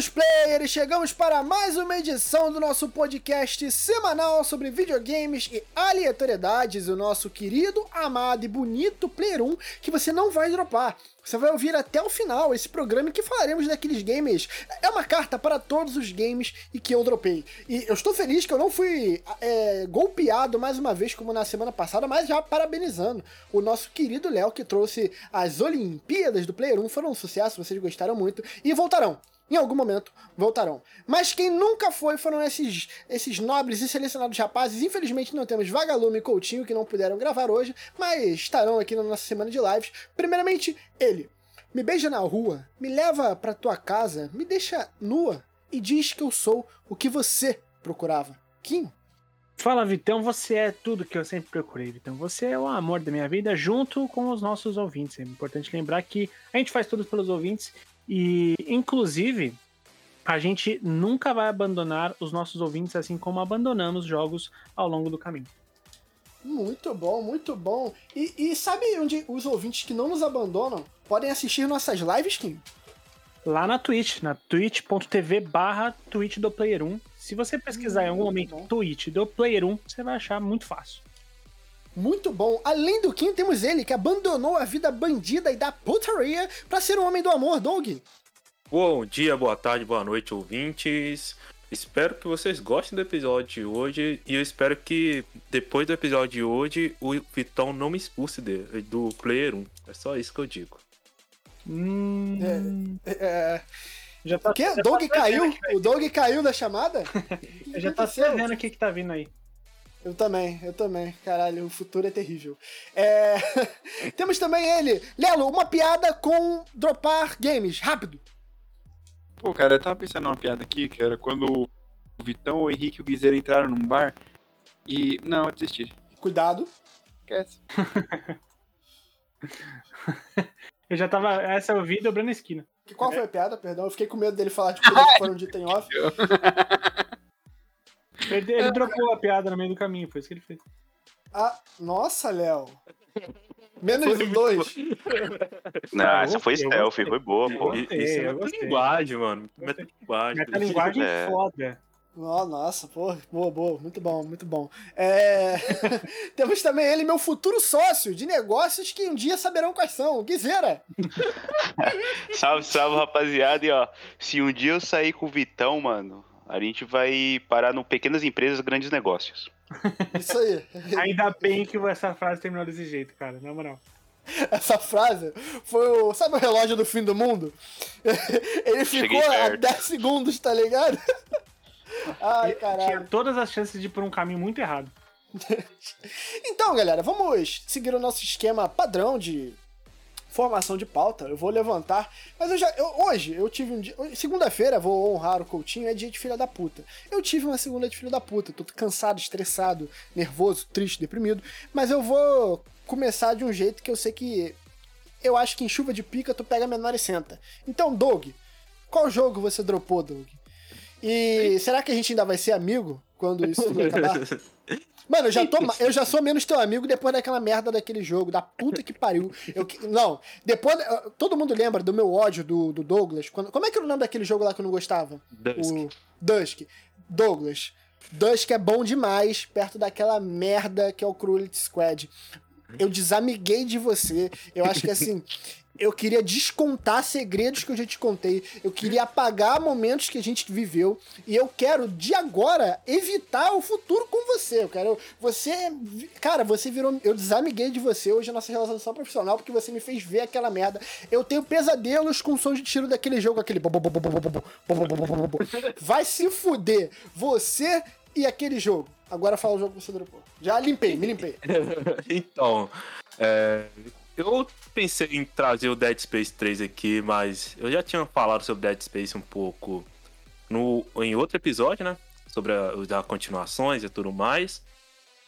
queridos players, chegamos para mais uma edição do nosso podcast semanal sobre videogames e aleatoriedades, o nosso querido, amado e bonito Player 1, que você não vai dropar. Você vai ouvir até o final esse programa em que falaremos daqueles games. É uma carta para todos os games e que eu dropei. E eu estou feliz que eu não fui é, golpeado mais uma vez, como na semana passada, mas já parabenizando o nosso querido Léo, que trouxe as Olimpíadas do Player 1. Foram um sucesso, vocês gostaram muito. E voltarão em algum momento voltarão. Mas quem nunca foi foram esses, esses nobres e selecionados rapazes. Infelizmente não temos Vagalume e Coutinho que não puderam gravar hoje, mas estarão aqui na nossa semana de lives. Primeiramente, ele. Me beija na rua, me leva pra tua casa, me deixa nua e diz que eu sou o que você procurava. Kim? Fala, Vitão, você é tudo que eu sempre procurei, Vitão. Você é o amor da minha vida, junto com os nossos ouvintes. É importante lembrar que a gente faz tudo pelos ouvintes e, inclusive, a gente nunca vai abandonar os nossos ouvintes assim como abandonamos jogos ao longo do caminho. Muito bom, muito bom. E, e sabe onde os ouvintes que não nos abandonam podem assistir nossas lives, Kim? Lá na Twitch, na twitch.tv barra Twitch do Player 1. Se você pesquisar hum, em algum momento bom. Twitch do Player 1, você vai achar muito fácil. Muito bom. Além do Kim, temos ele que abandonou a vida bandida e da putaria para ser um homem do amor, Doug. Bom dia, boa tarde, boa noite, ouvintes. Espero que vocês gostem do episódio de hoje e eu espero que depois do episódio de hoje o Vitão não me expulse de, do Player 1. É só isso que eu digo. Hum... É, é, é... Já tá, o quê? Já Doug tá caiu? O Doug caiu da chamada? já tá vendo o que, que tá vindo aí. Eu também, eu também. Caralho, o futuro é terrível. É... Temos também ele. Lelo, uma piada com dropar games. Rápido. Pô, cara, eu tava pensando numa piada aqui, que era quando o Vitão, o Henrique e o Guizeiro entraram num bar e... Não, eu desisti. Cuidado. Esquece. eu já tava... Essa eu vi dobrando a esquina. Qual foi a piada? Perdão, eu fiquei com medo dele falar de coisas que foram ditas em off. Ele, ele dropou a piada no meio do caminho, foi isso que ele fez. Ah, nossa, Léo. Menos foi dois. Não, essa foi stealth, foi boa, pô. Isso é metalinguagem, mano. Metalinguagem. Metalinguagem é. foda. Oh, nossa, pô, boa, boa, muito bom, muito bom. É... Temos também ele, meu futuro sócio de negócios que um dia saberão quais são, Guizeira. salve, salve, rapaziada. E ó, se um dia eu sair com o Vitão, mano, a gente vai parar no pequenas empresas, grandes negócios. Isso aí. Ainda bem que essa frase terminou desse jeito, cara, na moral. Essa frase foi o. Sabe o relógio do fim do mundo? Ele ficou a 10 segundos, tá ligado? Ai, caralho. Tinha todas as chances de ir por um caminho muito errado. então, galera, vamos seguir o nosso esquema padrão de formação de pauta, eu vou levantar. Mas eu já. Eu, hoje, eu tive um dia. Segunda-feira, vou honrar o Coutinho, é dia de filha da puta. Eu tive uma segunda de filha da puta. Tô cansado, estressado, nervoso, triste, deprimido. Mas eu vou começar de um jeito que eu sei que. Eu acho que em chuva de pica tu pega menor e senta. Então, Doug, qual jogo você dropou, Doug? E será que a gente ainda vai ser amigo quando isso acabar? Mano, eu já, tô, eu já sou menos teu amigo depois daquela merda daquele jogo, da puta que pariu. Eu, não, depois. Todo mundo lembra do meu ódio do, do Douglas. Quando, como é que era o nome daquele jogo lá que eu não gostava? Dusk. O Dusk. Douglas. Dusk é bom demais perto daquela merda que é o Cruelty Squad. Eu desamiguei de você. Eu acho que assim eu queria descontar segredos que eu já te contei. Eu queria apagar momentos que a gente viveu. E eu quero, de agora, evitar o futuro com você. Eu quero. Você. Cara, você virou. Eu desamiguei de você hoje a nossa relação profissional porque você me fez ver aquela merda. Eu tenho pesadelos com sons de tiro daquele jogo, aquele. Vai se fuder. Você e aquele jogo. Agora fala o jogo que você dropou. Já limpei, me limpei. então. É, eu pensei em trazer o Dead Space 3 aqui, mas eu já tinha falado sobre Dead Space um pouco no, em outro episódio, né? Sobre as continuações e tudo mais.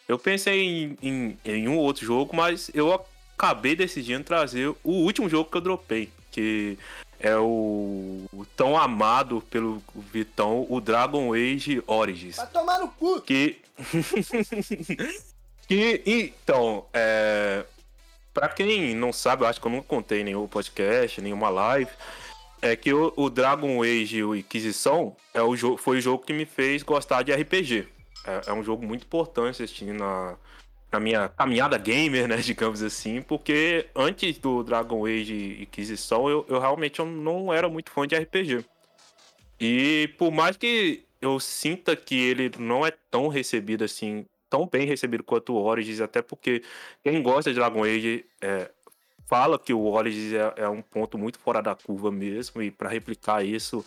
Eu pensei em, em, em um outro jogo, mas eu acabei decidindo trazer o último jogo que eu dropei, que é o, o, tão amado pelo Vitão, o Dragon Age Origins. Vai tomar no cu! Que. que então, é, Pra quem não sabe, eu acho que eu nunca contei nenhum podcast, nenhuma live. é que o, o Dragon Age o Inquisição é o jogo, foi o jogo que me fez gostar de RPG. É, é um jogo muito importante assim, na, na minha caminhada gamer, né, digamos assim, porque antes do Dragon Age Inquisição eu, eu realmente eu não era muito fã de RPG. E por mais que eu sinta que ele não é tão recebido assim, tão bem recebido quanto o Origins, até porque quem gosta de Dragon Age é, fala que o Origins é, é, um ponto muito fora da curva mesmo, e para replicar isso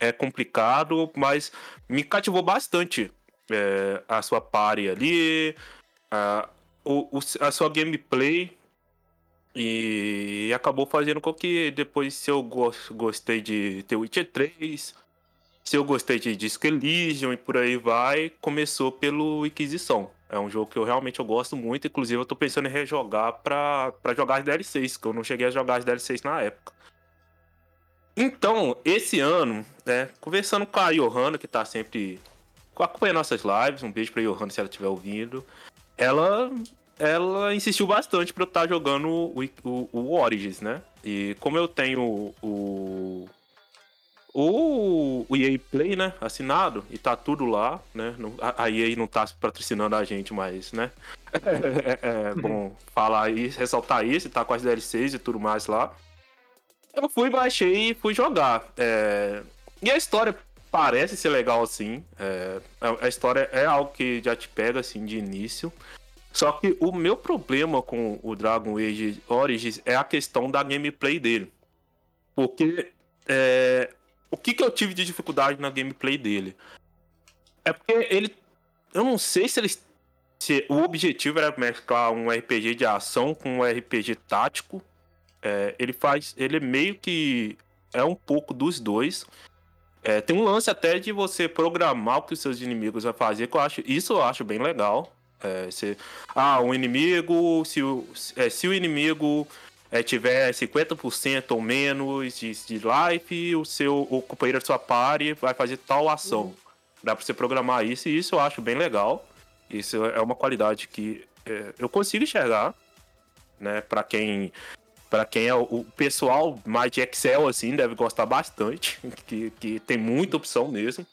é complicado, mas me cativou bastante é, a sua party ali, a, o, o, a sua gameplay, e acabou fazendo com que depois, eu gostei de The Witcher 3, se eu gostei de Disco Elysium e por aí vai, começou pelo Inquisição. É um jogo que eu realmente eu gosto muito. Inclusive, eu tô pensando em rejogar pra jogar as DLCs, que eu não cheguei a jogar as DLCs na época. Então, esse ano, né, conversando com a Johanna, que tá sempre acompanhando nossas lives, um beijo pra Johanna se ela estiver ouvindo. Ela, ela insistiu bastante pra eu estar tá jogando o, o, o Origins, né? E como eu tenho o, o EA Play, né, assinado, e tá tudo lá, né? A EA não tá patrocinando a gente, mas, né? É, é bom falar isso, ressaltar isso, tá com as DLCs e tudo mais lá. Eu fui, baixei e fui jogar. É... E a história parece ser legal assim. É... A história é algo que já te pega assim de início. Só que o meu problema com o Dragon Age Origins é a questão da gameplay dele. Porque é, o que, que eu tive de dificuldade na gameplay dele? É porque ele. Eu não sei se ele. Se o objetivo era mesclar um RPG de ação com um RPG tático. É, ele faz. Ele meio que. É um pouco dos dois. É, tem um lance até de você programar o que os seus inimigos vão fazer, que eu acho. Isso eu acho bem legal. É, ah, um inimigo. Se o, é, se o inimigo é, tiver 50% ou menos de, de life, o seu o companheiro da sua party vai fazer tal ação. Uhum. Dá pra você programar isso e isso eu acho bem legal. Isso é uma qualidade que é, eu consigo enxergar, né? Para quem para quem é o, o, pessoal mais de Excel assim deve gostar bastante, que, que tem muita opção mesmo.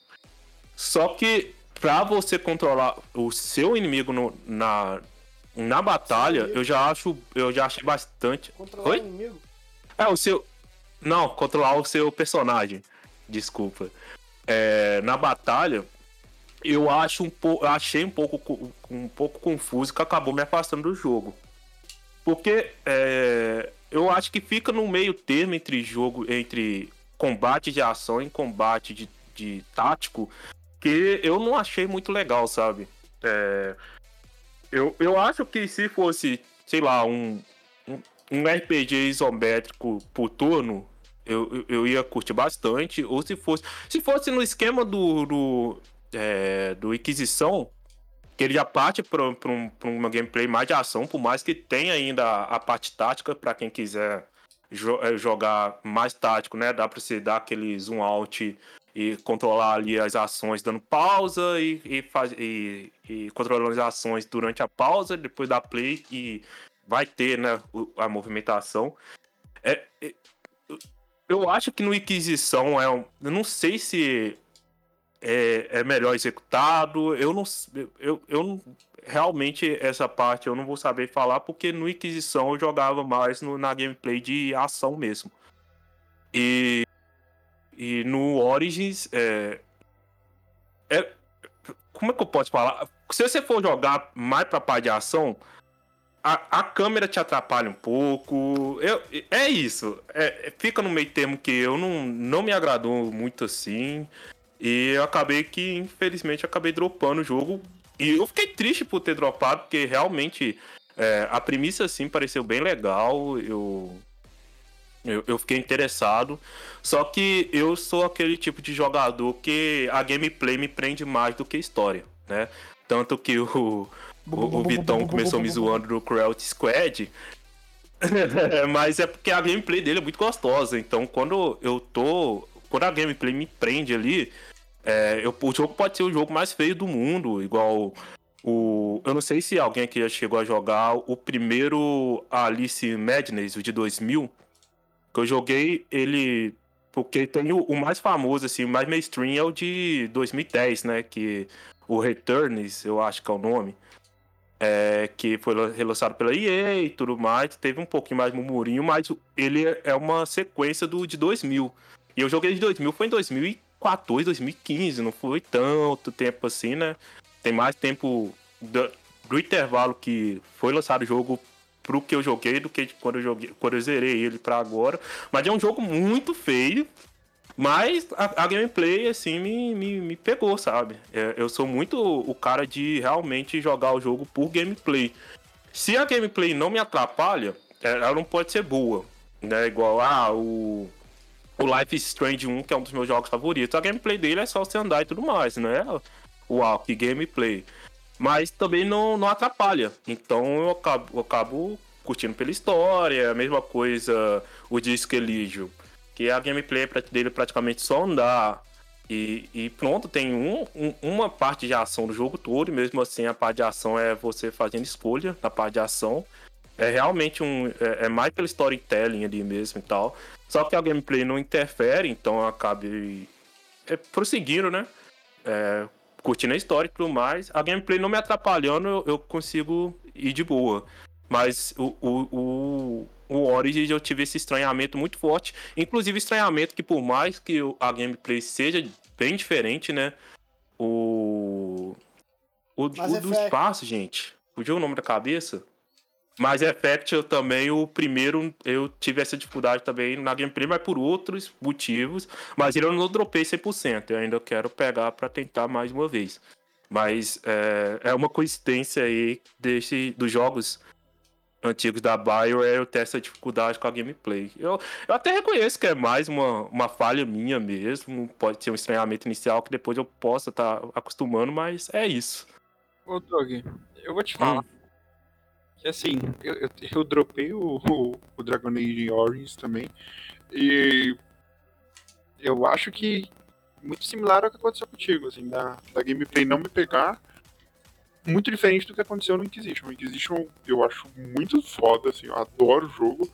Só que para você controlar o seu inimigo no, na na batalha, eu já acho. Eu já achei bastante. Controlar Oi? o inimigo? É, o seu. Não, controlar o seu personagem. Desculpa. É, na batalha, eu acho um pouco. Achei um pouco, um pouco confuso que acabou me afastando do jogo. Porque é, eu acho que fica no meio termo entre jogo, entre combate de ação e combate de, de tático, que eu não achei muito legal, sabe? É, eu, eu acho que se fosse, sei lá, um, um, um RPG isométrico por turno, eu, eu, ia curtir bastante. Ou se fosse. Se fosse no esquema do. do, é, do Inquisição, que ele já parte para um, uma gameplay mais de ação, por mais que tenha ainda a, a parte tática para quem quiser jo é, jogar mais tático, né? Dá para você dar aquele zoom out e controlar ali as ações dando pausa e, e, faz, e, e controlando as ações durante a pausa, depois da play e vai ter né, a movimentação. É, é, eu acho que no Inquisição é um, eu não sei se é, é melhor executado. Eu não, eu, eu realmente essa parte eu não vou saber falar porque no Inquisição eu jogava mais no, na gameplay de ação mesmo. E e no Origins, é, é, como é que eu posso falar? Se você for jogar mais pra parte de ação, a, a câmera te atrapalha um pouco. Eu, é isso. É, fica no meio termo que eu não, não me agradou muito assim. E eu acabei que, infelizmente, acabei dropando o jogo. E eu fiquei triste por ter dropado, porque realmente é, a premissa assim pareceu bem legal. Eu eu, eu, fiquei interessado. Só que eu sou aquele tipo de jogador que a gameplay me prende mais do que a história, né? Tanto que o, o, o Vitão começou me zoando no Cruelty Squad. Mas é porque a gameplay dele é muito gostosa. Então quando eu tô. Quando a gameplay me prende ali, é, eu, o jogo pode ser o jogo mais feio do mundo, igual o. Eu não sei se alguém aqui já chegou a jogar o primeiro Alice Madness, o de 2000 que eu joguei ele Porque tem o, o, mais famoso, assim, o mais mainstream é o de 2010, né? Que o Returns, eu acho que é o nome. É, que foi relançado pela EA e tudo mais. Teve um pouquinho mais murmurinho, mas ele é uma sequência do de 2000. E eu joguei de 2000, foi em 2014, 2015, não foi tanto tempo assim, né? Tem mais tempo do, do intervalo que foi lançado o jogo pro que eu joguei do que quando eu joguei, quando eu zerei ele para agora. Mas é um jogo muito feio. Mas a, a gameplay, assim, me, me, me pegou, sabe? É, eu sou muito o cara de realmente jogar o jogo por gameplay. Se a gameplay não me atrapalha, é, ela não pode ser boa. Né? Igual, ah, o, o Life is Strange 1, que é um dos meus jogos favoritos. A gameplay dele é só você andar e tudo mais, né? Uau, que gameplay mas também não, não atrapalha. Então eu acabo, eu acabo curtindo pela história, a mesma coisa o Disco Elysium, que a gameplay dele praticamente só andar. E, e pronto, tem um, um, uma parte de ação do jogo todo, e mesmo assim a parte de ação é você fazendo escolha na parte de ação. É realmente um. É, é mais pelo storytelling ali mesmo e tal. Só que a gameplay não interfere, então eu acabei é, prosseguindo, né? É, curtindo a história e tudo mais. A gameplay não me atrapalhando, eu, eu consigo ir de boa. Mas o, o, o, o Origin eu tive esse estranhamento muito forte. Inclusive, estranhamento que, por mais que a gameplay seja bem diferente, né? O. O, o do espaço, gente. Fugiu o nome da cabeça? Mas Effect eu também, o primeiro, eu tive essa dificuldade também na gameplay, mas por outros motivos. Mas ele eu não dropei 100%. Eu ainda quero pegar para tentar mais uma vez. Mas é, é uma coincidência aí desse, dos jogos antigos da BioWare eu ter essa dificuldade com a gameplay. Eu, eu até reconheço que é mais uma, uma falha minha mesmo. Pode ser um estranhamento inicial que depois eu possa estar tá acostumando, mas é isso. Ô, Doug, eu vou te falar. Hum assim, eu, eu, eu dropei o, o, o, Dragon Age Origins também. E eu acho que muito similar ao que aconteceu contigo, assim, da, da gameplay não me pegar. Muito diferente do que aconteceu no Inquisition. O Inquisition eu acho muito foda, assim, eu adoro o jogo.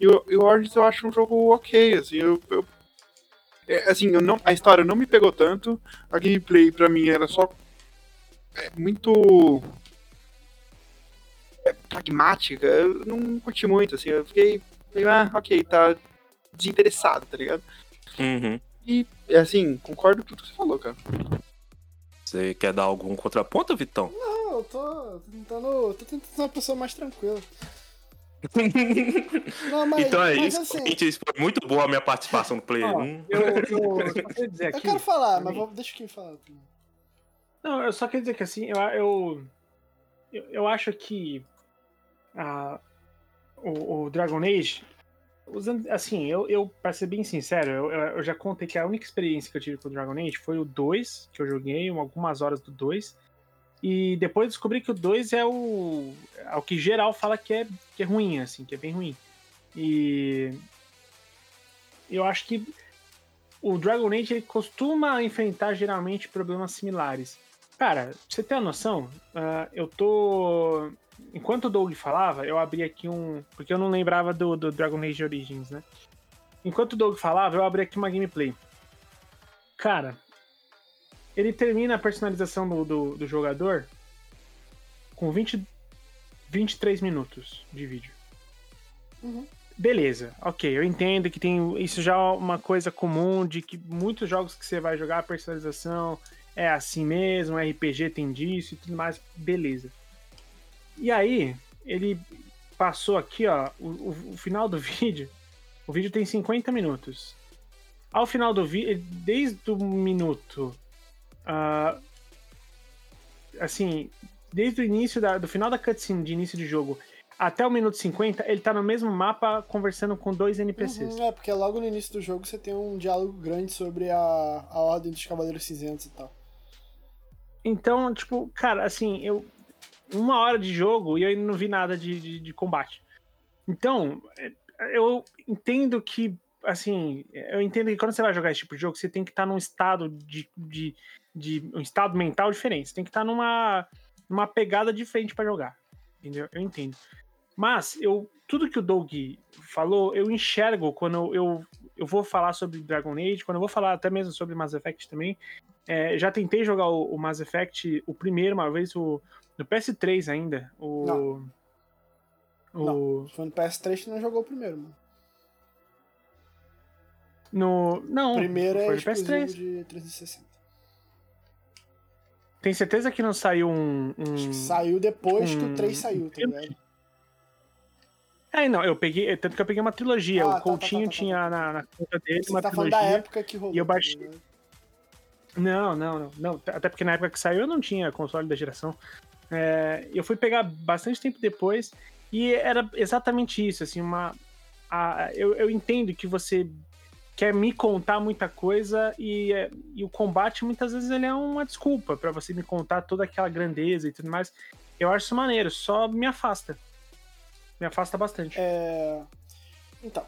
E o, e o Origins eu acho um jogo ok, assim, eu, eu é, assim, eu não, a história não me pegou tanto, a gameplay pra mim era só é, muito pragmática, eu não curti muito, assim, eu fiquei, ah, ok, tá desinteressado, tá ligado? Uhum. E, assim, concordo com tudo que você falou, cara. Você quer dar algum contraponto, Vitão? Não, eu tô tentando. tô tentando ser uma pessoa mais tranquila. Não, mas, então é isso. Assim, foi muito boa a minha participação no Play ó, 1. Eu, eu, eu, aqui, eu quero falar, mas vou, deixa quem falar. Não, eu só quero dizer que assim, eu, eu, eu acho que a, o, o, Dragon Age, usando, assim, eu, eu pra ser bem sincero, eu, eu, já contei que a única experiência que eu tive com o Dragon Age foi o 2, que eu joguei, algumas horas do 2. E depois descobri que o 2 é o, é o que geral fala que é, que é ruim, assim, que é bem ruim. E eu acho que o Dragon Age ele costuma enfrentar geralmente problemas similares. Cara, você ter uma noção, uh, eu tô enquanto o Doug falava, eu abri aqui um. Porque eu não lembrava do, do Dragon Age Origins, né? Enquanto o Doug falava, eu abri aqui uma gameplay. Cara, ele termina a personalização do, do, do jogador com 20, 23 minutos de vídeo. Uhum. Beleza, ok, eu entendo que tem isso já é uma coisa comum de que muitos jogos que você vai jogar a personalização é assim mesmo, RPG tem disso e tudo mais, beleza. E aí, ele passou aqui, ó, o, o, final do vídeo. O vídeo tem 50 minutos. Ao final do vídeo, desde o minuto. Uh, assim, desde o início da, do final da cutscene de início de jogo até o minuto 50, ele tá no mesmo mapa conversando com dois NPCs. Uhum, é, porque logo no início do jogo você tem um diálogo grande sobre a, a Ordem dos Cavaleiros Cinzentos e tal. Então, tipo, cara, assim, eu uma hora de jogo e eu ainda não vi nada de, de, de combate. Então, eu entendo que, assim, eu entendo que quando você vai jogar esse tipo de jogo, você tem que estar num estado de, de, de um estado mental diferente. Você tem que estar numa, numa pegada diferente para jogar. Entendeu? Eu entendo. Mas eu tudo que o Doug falou, eu enxergo quando eu, eu vou falar sobre Dragon Age, quando eu vou falar até mesmo sobre Mass Effect também, é, já tentei jogar o, o, Mass Effect, o primeiro, uma vez, o, no PS3 ainda. O, não. O... Não, foi no PS3 que não jogou o primeiro, mano. No. Não. O primeiro foi é no PS3. de 360. Tem certeza que não saiu um. um saiu depois um, que o 3 saiu, tá ligado? É, não, eu peguei. Tanto que eu peguei uma trilogia. Ah, o tá, Coutinho tá, tá, tá tinha tá. na, na conta dele Você uma tá trilogia. da época que rolou. E eu baixei. Né? Não, não, não, não. Até porque na época que saiu eu não tinha console da geração. É, eu fui pegar bastante tempo depois e era exatamente isso, assim, uma. A, eu, eu entendo que você quer me contar muita coisa e, e o combate muitas vezes ele é uma desculpa para você me contar toda aquela grandeza e tudo mais. Eu acho isso maneiro, só me afasta. Me afasta bastante. É... Então,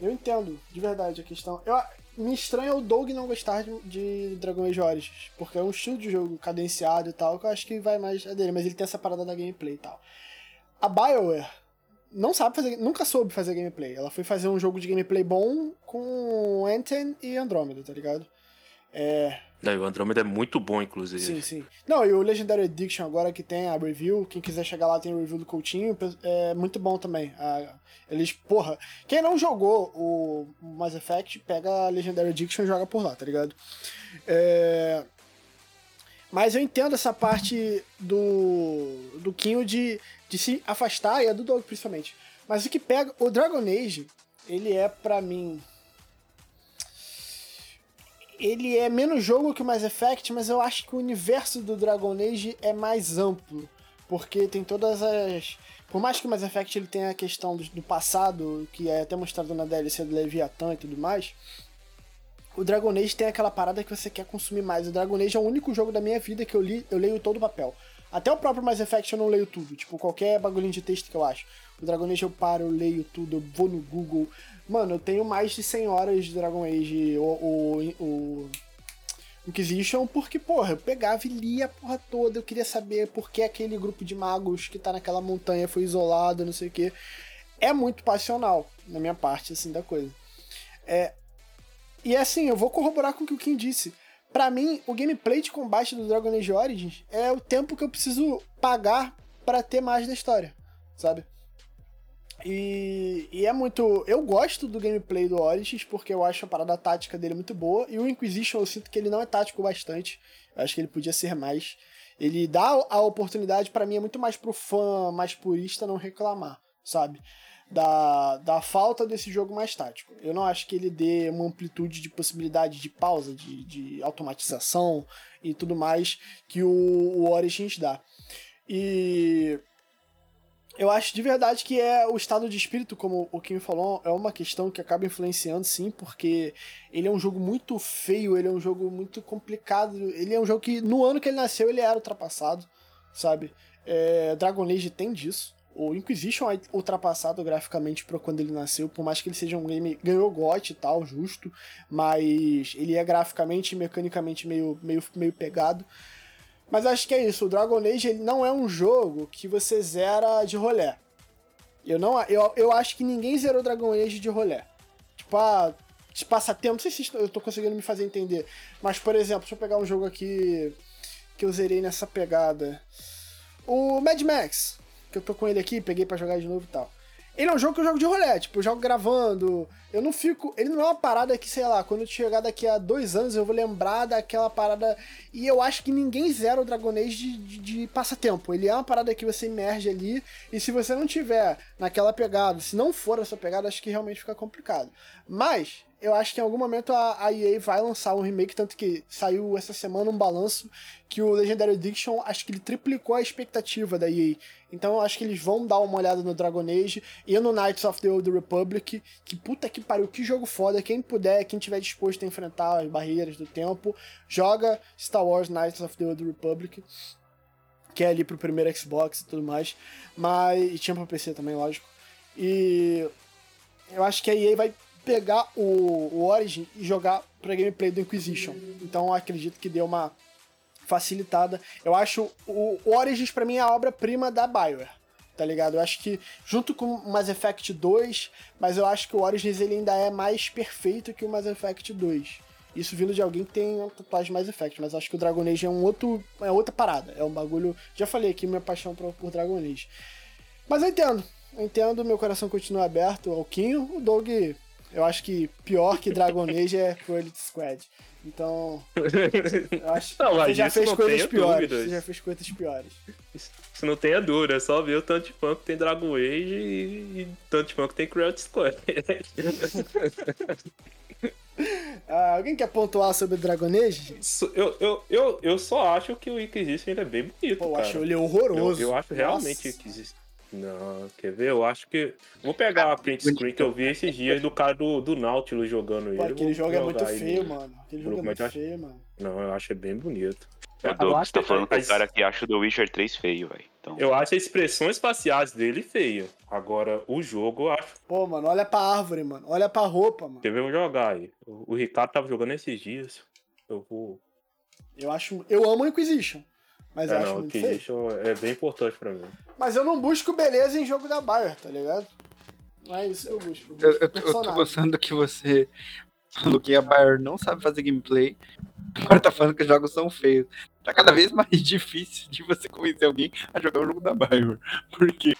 eu entendo, de verdade, a questão. Eu, me estranha o Doug não gostar de, de Dragon Age Origins, porque é um estilo de jogo cadenciado e tal, que eu acho que vai mais a dele, mas ele tem essa parada da gameplay e tal. A BioWare não sabe fazer, nunca soube fazer gameplay. Ela foi fazer um jogo de gameplay bom com Anthem e Andromeda, tá ligado? É. Não, o Andromeda é muito bom, inclusive. Sim, sim. Não, e o Legendary Addiction agora que tem a review, quem quiser chegar lá tem o review do Coutinho, é muito bom também. eles, porra, quem não jogou o Mass Effect, pega a Legendary Addiction e joga por lá, tá ligado? É... Mas eu entendo essa parte do, do Kinho de, de se afastar, e a do Doug principalmente. Mas o que pega. O Dragon Age, ele é para mim. Ele é menos jogo que o Mass Effect, mas eu acho que o universo do Dragon Age é mais amplo. Porque tem todas as. Por mais que o Mass Effect ele tenha a questão do, do passado, que é até mostrado na DLC do Leviathan e tudo mais, o Dragon Age tem aquela parada que você quer consumir mais. O Dragon Age é o único jogo da minha vida que eu li, eu leio todo o papel. Até o próprio Mass Effect eu não leio tudo, tipo, qualquer bagulhinho de texto que eu acho. O Dragon Age eu paro, eu leio tudo, eu vou no Google. Mano, eu tenho mais de 100 horas de Dragon Age, o, o, o Inquisition, porque, porra, eu pegava e lia a porra toda, eu queria saber por que aquele grupo de magos que tá naquela montanha foi isolado, não sei o que. É muito passional, na minha parte, assim, da coisa. É, e assim, eu vou corroborar com o que o Kim disse. Para mim, o gameplay de combate do Dragon Age Origins é o tempo que eu preciso pagar para ter mais da história, sabe? E, e, é muito. Eu gosto do gameplay do Origins porque eu acho a parada tática dele muito boa. E o Inquisition eu sinto que ele não é tático bastante. Eu acho que ele podia ser mais. Ele dá a oportunidade, para mim, é muito mais pro fã mais purista não reclamar, sabe? da, da falta desse jogo mais tático. Eu não acho que ele dê uma amplitude de possibilidade de pausa, de, de automatização e tudo mais que o, o Origins dá. E eu acho de verdade que é o estado de espírito, como o Kim falou, é uma questão que acaba influenciando, sim, porque ele é um jogo muito feio, ele é um jogo muito complicado, ele é um jogo que no ano que ele nasceu ele era ultrapassado, sabe? É, Dragon Age tem disso. O Inquisition é ultrapassado graficamente para quando ele nasceu, por mais que ele seja um game. ganhou GOT e tal, justo, mas ele é graficamente e mecanicamente meio, meio, meio pegado. Mas acho que é isso, o Dragon Age ele não é um jogo que você zera de rolé. Eu, não, eu, eu acho que ninguém zerou Dragon Age de rolé. Tipo, ah, de passatempo, não sei se eu tô conseguindo me fazer entender. Mas, por exemplo, deixa eu pegar um jogo aqui que eu zerei nessa pegada. O Mad Max que eu tô com ele aqui, peguei para jogar de novo e tal. Ele é um jogo que eu jogo de rolê, tipo, eu jogo gravando. Eu não fico. Ele não é uma parada que, sei lá, quando eu chegar daqui a dois anos eu vou lembrar daquela parada. E eu acho que ninguém zera o Dragon de, de, de passatempo. Ele é uma parada que você emerge ali. E se você não tiver naquela pegada, se não for essa pegada, acho que realmente fica complicado. Mas, eu acho que em algum momento a, a EA vai lançar um remake, tanto que saiu essa semana um balanço que o Legendary Addiction, acho que ele triplicou a expectativa da EA. Então eu acho que eles vão dar uma olhada no Dragon Age e no Knights of the Old Republic, que puta que pariu, que jogo foda. Quem puder, quem tiver disposto a enfrentar as barreiras do tempo, joga Star Wars Knights of the Old Republic, que é ali pro primeiro Xbox e tudo mais. Mas. E tinha pro PC também, lógico. E eu acho que a EA vai pegar o, o Origin e jogar pra gameplay do Inquisition. Então acredito que deu uma facilitada. Eu acho o, o Origins para mim é a obra-prima da BioWare. Tá ligado? Eu acho que, junto com o Mass Effect 2, mas eu acho que o Origins ele ainda é mais perfeito que o Mass Effect 2. Isso vindo de alguém que tem uma tatuagem mais Effect, mas acho que o Dragon Age é um outro. é outra parada. É um bagulho. Já falei aqui minha paixão por, por Dragon Age. Mas eu entendo. Eu entendo, meu coração continua aberto ao. O Doug, eu acho que pior que Dragon Age é pro Elite Squad. Então. Eu acho Não, você já fez coisas piores. dúvidas. Você já fez coisas piores. Isso não tenha dúvida, é só ver o tanto de fã que tem Dragon Age e, e tanto de fã que tem Cruel Squad. Ah, alguém quer pontuar sobre Dragon Age? Eu, eu, eu, eu só acho que o Inquisition ele é bem bonito, Pô, eu cara. acho ele eu, horroroso. eu acho realmente Nossa. que existe. Não, quer ver? Eu acho que. Vou pegar a print screen que eu vi esses dias do cara do, do Nautilus jogando Pô, ele. aquele jogo é muito feio, mano. Aquele jogo é Mas muito eu acho- feio, mano. Não, eu acho bem bonito. O Eu Doug acho tá que- falando com o cara que acha o The Witcher 3 feio, velho. Então, Eu acho as expressões faciais dele feia. Agora, o jogo eu acho. Pô, mano, olha pra árvore, mano. Olha pra roupa, mano. Quer ver? Eu vou jogar aí. O, o Ricardo tava jogando esses dias. Eu vou. Eu acho. Eu amo Inquisition. Mas eu É, acho não, o muito feio. Inquisition é bem importante pra mim. Mas eu não busco beleza em jogo da Bayer, tá ligado? Não é isso que eu busco. Eu, busco eu, tô- eu tô gostando que você falou que a Bayer não sabe fazer gameplay. Agora tá falando que os jogos são feios. Tá cada vez mais difícil de você convencer alguém a jogar o jogo da Bayer. Porque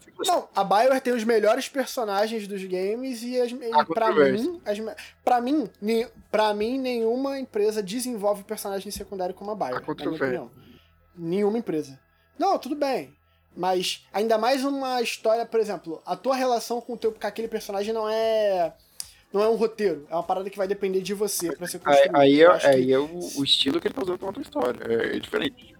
se você Não, a Bioware tem os melhores personagens dos games e, as, e pra mim, as, pra mim, ne- pra mim, nenhuma empresa desenvolve personagem secundário como a Há Bioware, na minha opinião. Nenhuma empresa. Não, tudo bem. Mas ainda mais uma história, por exemplo, a tua relação com, o teu, com aquele personagem não é não é um roteiro, é uma parada que vai depender de você pra ser Aí, construído. aí, é, que- aí é o, o estilo que ele tá usando pra outra história. É, é diferente.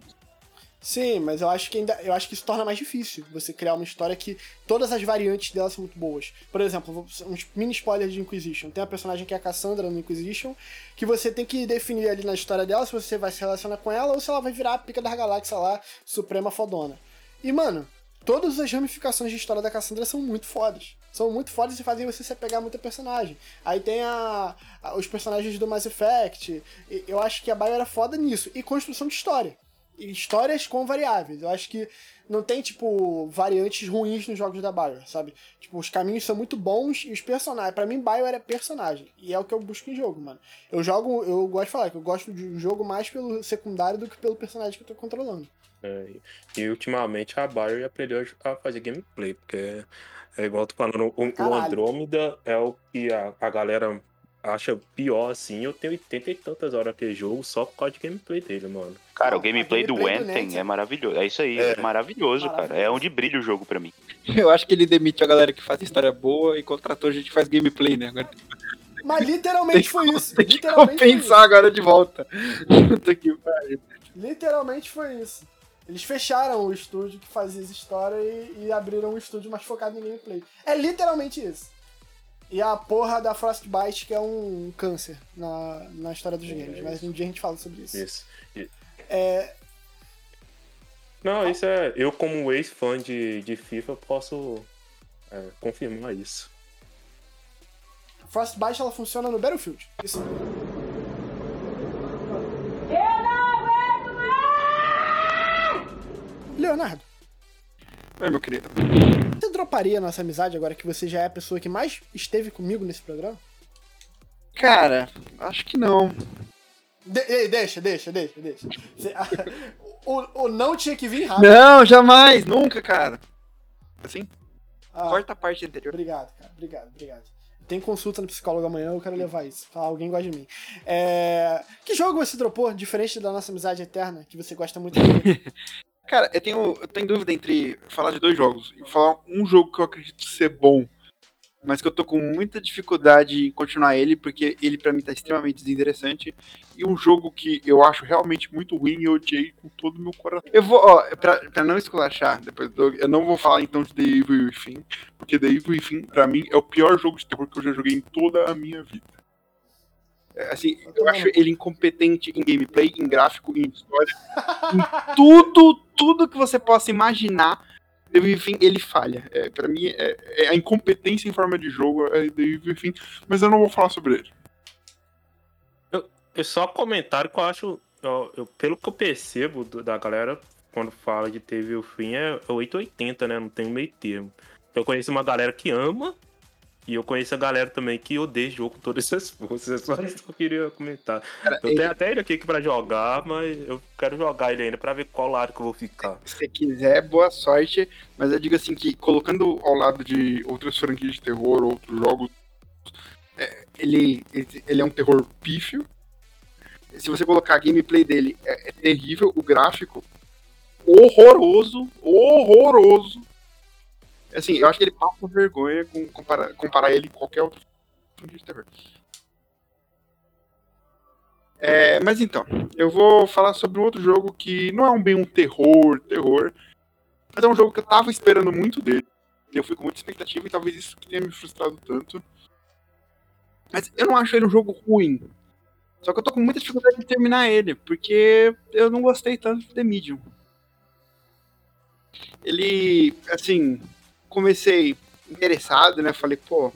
Sim, mas eu acho que ainda, eu acho que isso torna mais difícil você criar uma história que todas as variantes dela são muito boas. Por exemplo, uns mini spoilers de Inquisition. Tem a personagem que é a Cassandra no Inquisition, que você tem que definir ali na história dela se você vai se relacionar com ela ou se ela vai virar a pica da galáxia lá, suprema fodona. E, mano, todas as ramificações de história da Cassandra são muito fodas. São muito fodas e fazem você se apegar muito a personagem. Aí tem a, a- os personagens do Mass Effect. Eu acho que a Bio era foda nisso. E construção de história histórias com variáveis. Eu acho que não tem, tipo, variantes ruins nos jogos da Bioware, sabe? Tipo, os caminhos são muito bons e os personagens. Pra mim, Bioware é personagem. E é o que eu busco em jogo, mano. Eu jogo, eu gosto de falar que eu gosto de um jogo mais pelo secundário do que pelo personagem que eu tô controlando. É, e ultimamente a Bayer aprendeu a fazer gameplay, porque é, igual eu tô falando, o, o. Andrômeda é o que a, a galera acha pior assim. Eu tenho 80 e tantas horas de jogo só por causa de gameplay dele, mano. cara, o gameplay a do gameplay do Anthem é maravilhoso. É isso aí, é, É. maravilhoso, cara. É Maravilhoso. onde brilha o jogo pra mim. Eu acho que ele demite a galera que faz história boa e contratou gente que faz gameplay, né? Agora Mas literalmente foi isso. tem que Literalmente foi isso. compensar agora de volta. Puta que pariu. Literalmente foi isso. Eles fecharam o estúdio que fazia essa história e, e abriram um estúdio mais focado em gameplay. É literalmente isso. E a porra da Frostbite, que é um câncer na, na história dos É games. isso. Mas um dia a gente fala sobre isso. Isso. E- É, Não, isso é. Eu, como ex-fã de, de FIFA, posso é, confirmar isso. Frostbite ela funciona no Battlefield. Isso mesmo. Leonardo, É, meu querido. Você droparia a nossa amizade agora que você já é a pessoa que mais esteve comigo nesse programa? Cara, acho que não. De- ei, deixa, deixa, deixa, deixa. O, o não tinha que vir rápido. Não, jamais, nunca, cara. Assim, Ah, corta a parte anterior. Obrigado, cara. Obrigado, obrigado. Tem consulta no psicólogo amanhã, eu quero levar isso. Falar, alguém gosta de mim. É, Que jogo você dropou, diferente da nossa amizade eterna, que você gosta muito? Cara, eu tenho, eu tenho dúvida entre falar de dois jogos e falar um jogo que eu acredito ser bom, mas que eu tô com muita dificuldade em continuar ele, porque ele pra mim tá extremamente desinteressante, e um jogo que eu acho realmente muito ruim e eu odiei com todo o meu coração. Eu vou, ó, pra, pra não esculachar, depois do, eu não vou falar então de The Evil Within, porque The Evil Within, pra mim, é o pior jogo de terror que eu já joguei em toda a minha vida. É, Assim, eu acho ele incompetente em gameplay, em gráfico, em história, em tudo, tudo que você possa imaginar. Within, ele falha. É, para mim, é, é a incompetência em forma de jogo é The Evil Within, mas eu não vou falar sobre ele. É só comentário que eu acho. eu- eu- pelo que eu percebo do- da galera, quando fala de teve o fim, é 880, né? Não tem meio termo. Eu conheço uma galera que ama e eu conheço a galera também que odeia jogo com todas essas forças. É só isso que eu queria comentar. Cara, Eu ele- tenho até ele aqui pra jogar, mas eu quero jogar ele ainda pra ver qual lado que eu vou ficar. se você quiser, boa sorte. Mas eu digo assim que colocando ao lado de outras franquias de terror, outros jogos, é, ele, ele, ele é um terror pífio. Se você colocar a gameplay dele, é, é terrível. O gráfico, horroroso, horroroso. Assim, eu acho que ele passa vergonha com comparar, comparar ele com qualquer outro franquia de terror. É, mas então, eu vou falar sobre um outro jogo que não é um bem um terror, terror, mas é um jogo que eu tava esperando muito dele. Eu fui com muita expectativa e talvez isso tenha me frustrado tanto. Mas eu não acho ele um jogo ruim. Só que eu tô com muita dificuldade de terminar ele, porque eu não gostei tanto de The Medium. Ele, assim, comecei interessado, né? Falei, pô,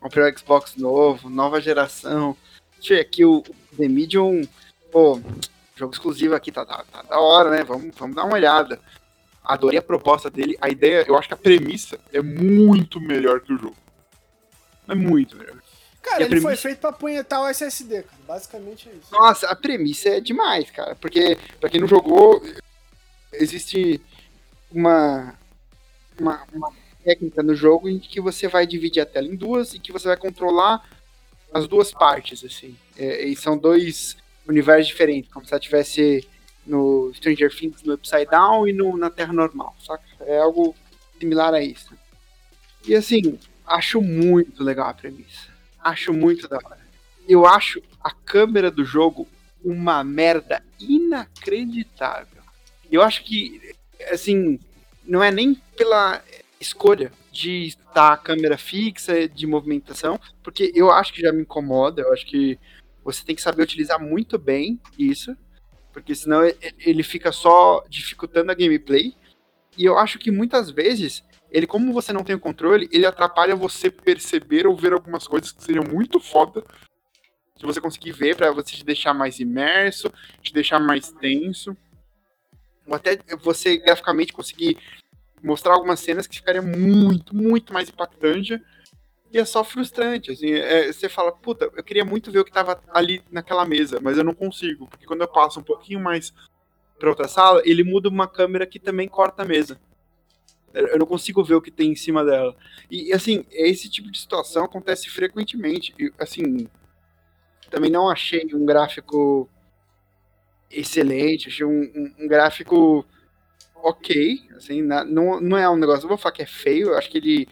comprei o Xbox novo, nova geração. Deixa eu ver aqui o The Medium, pô, jogo exclusivo aqui, tá, tá, tá da hora, né? Vamos, vamos dar uma olhada. Adorei a proposta dele. A ideia, eu acho que a premissa é muito melhor que o jogo. É muito melhor. Cara, ele foi premissa- feito pra apunhetar o SSD, cara. Basicamente é isso. Nossa, a premissa é demais, cara. Porque, pra quem não jogou, existe uma, uma, uma técnica no jogo em que você vai dividir a tela em duas e que você vai controlar as duas partes, assim. É, e são dois universos diferentes, como se ela estivesse no Stranger Things no Upside Down e no, na Terra Normal, saca? É algo similar a isso. E assim, acho muito legal a premissa. Acho muito da hora. Eu acho a câmera do jogo uma merda inacreditável. Eu acho que, assim, não é nem pela escolha de estar a câmera fixa, de movimentação, porque eu acho que já me incomoda, eu acho que você tem que saber utilizar muito bem isso, porque senão ele fica só dificultando a gameplay. E eu acho que muitas vezes, ele, como você não tem o controle, ele atrapalha você perceber ou ver algumas coisas que seriam muito foda de você conseguir ver pra você te deixar mais imerso, te deixar mais tenso. Ou até você graficamente conseguir mostrar algumas cenas que ficaria muito, muito mais impactante. E é só frustrante, assim, é, você fala, puta, eu queria muito ver o que tava ali naquela mesa, mas eu não consigo, porque quando eu passo um pouquinho mais pra outra sala, ele muda uma câmera que também corta a mesa. Eu não consigo ver o que tem em cima dela. E, assim, esse tipo de situação acontece frequentemente. E, assim, também não achei um gráfico excelente, achei um, um- um gráfico ok, assim, na- não, não é um negócio, eu vou falar que é feio, eu acho que ele,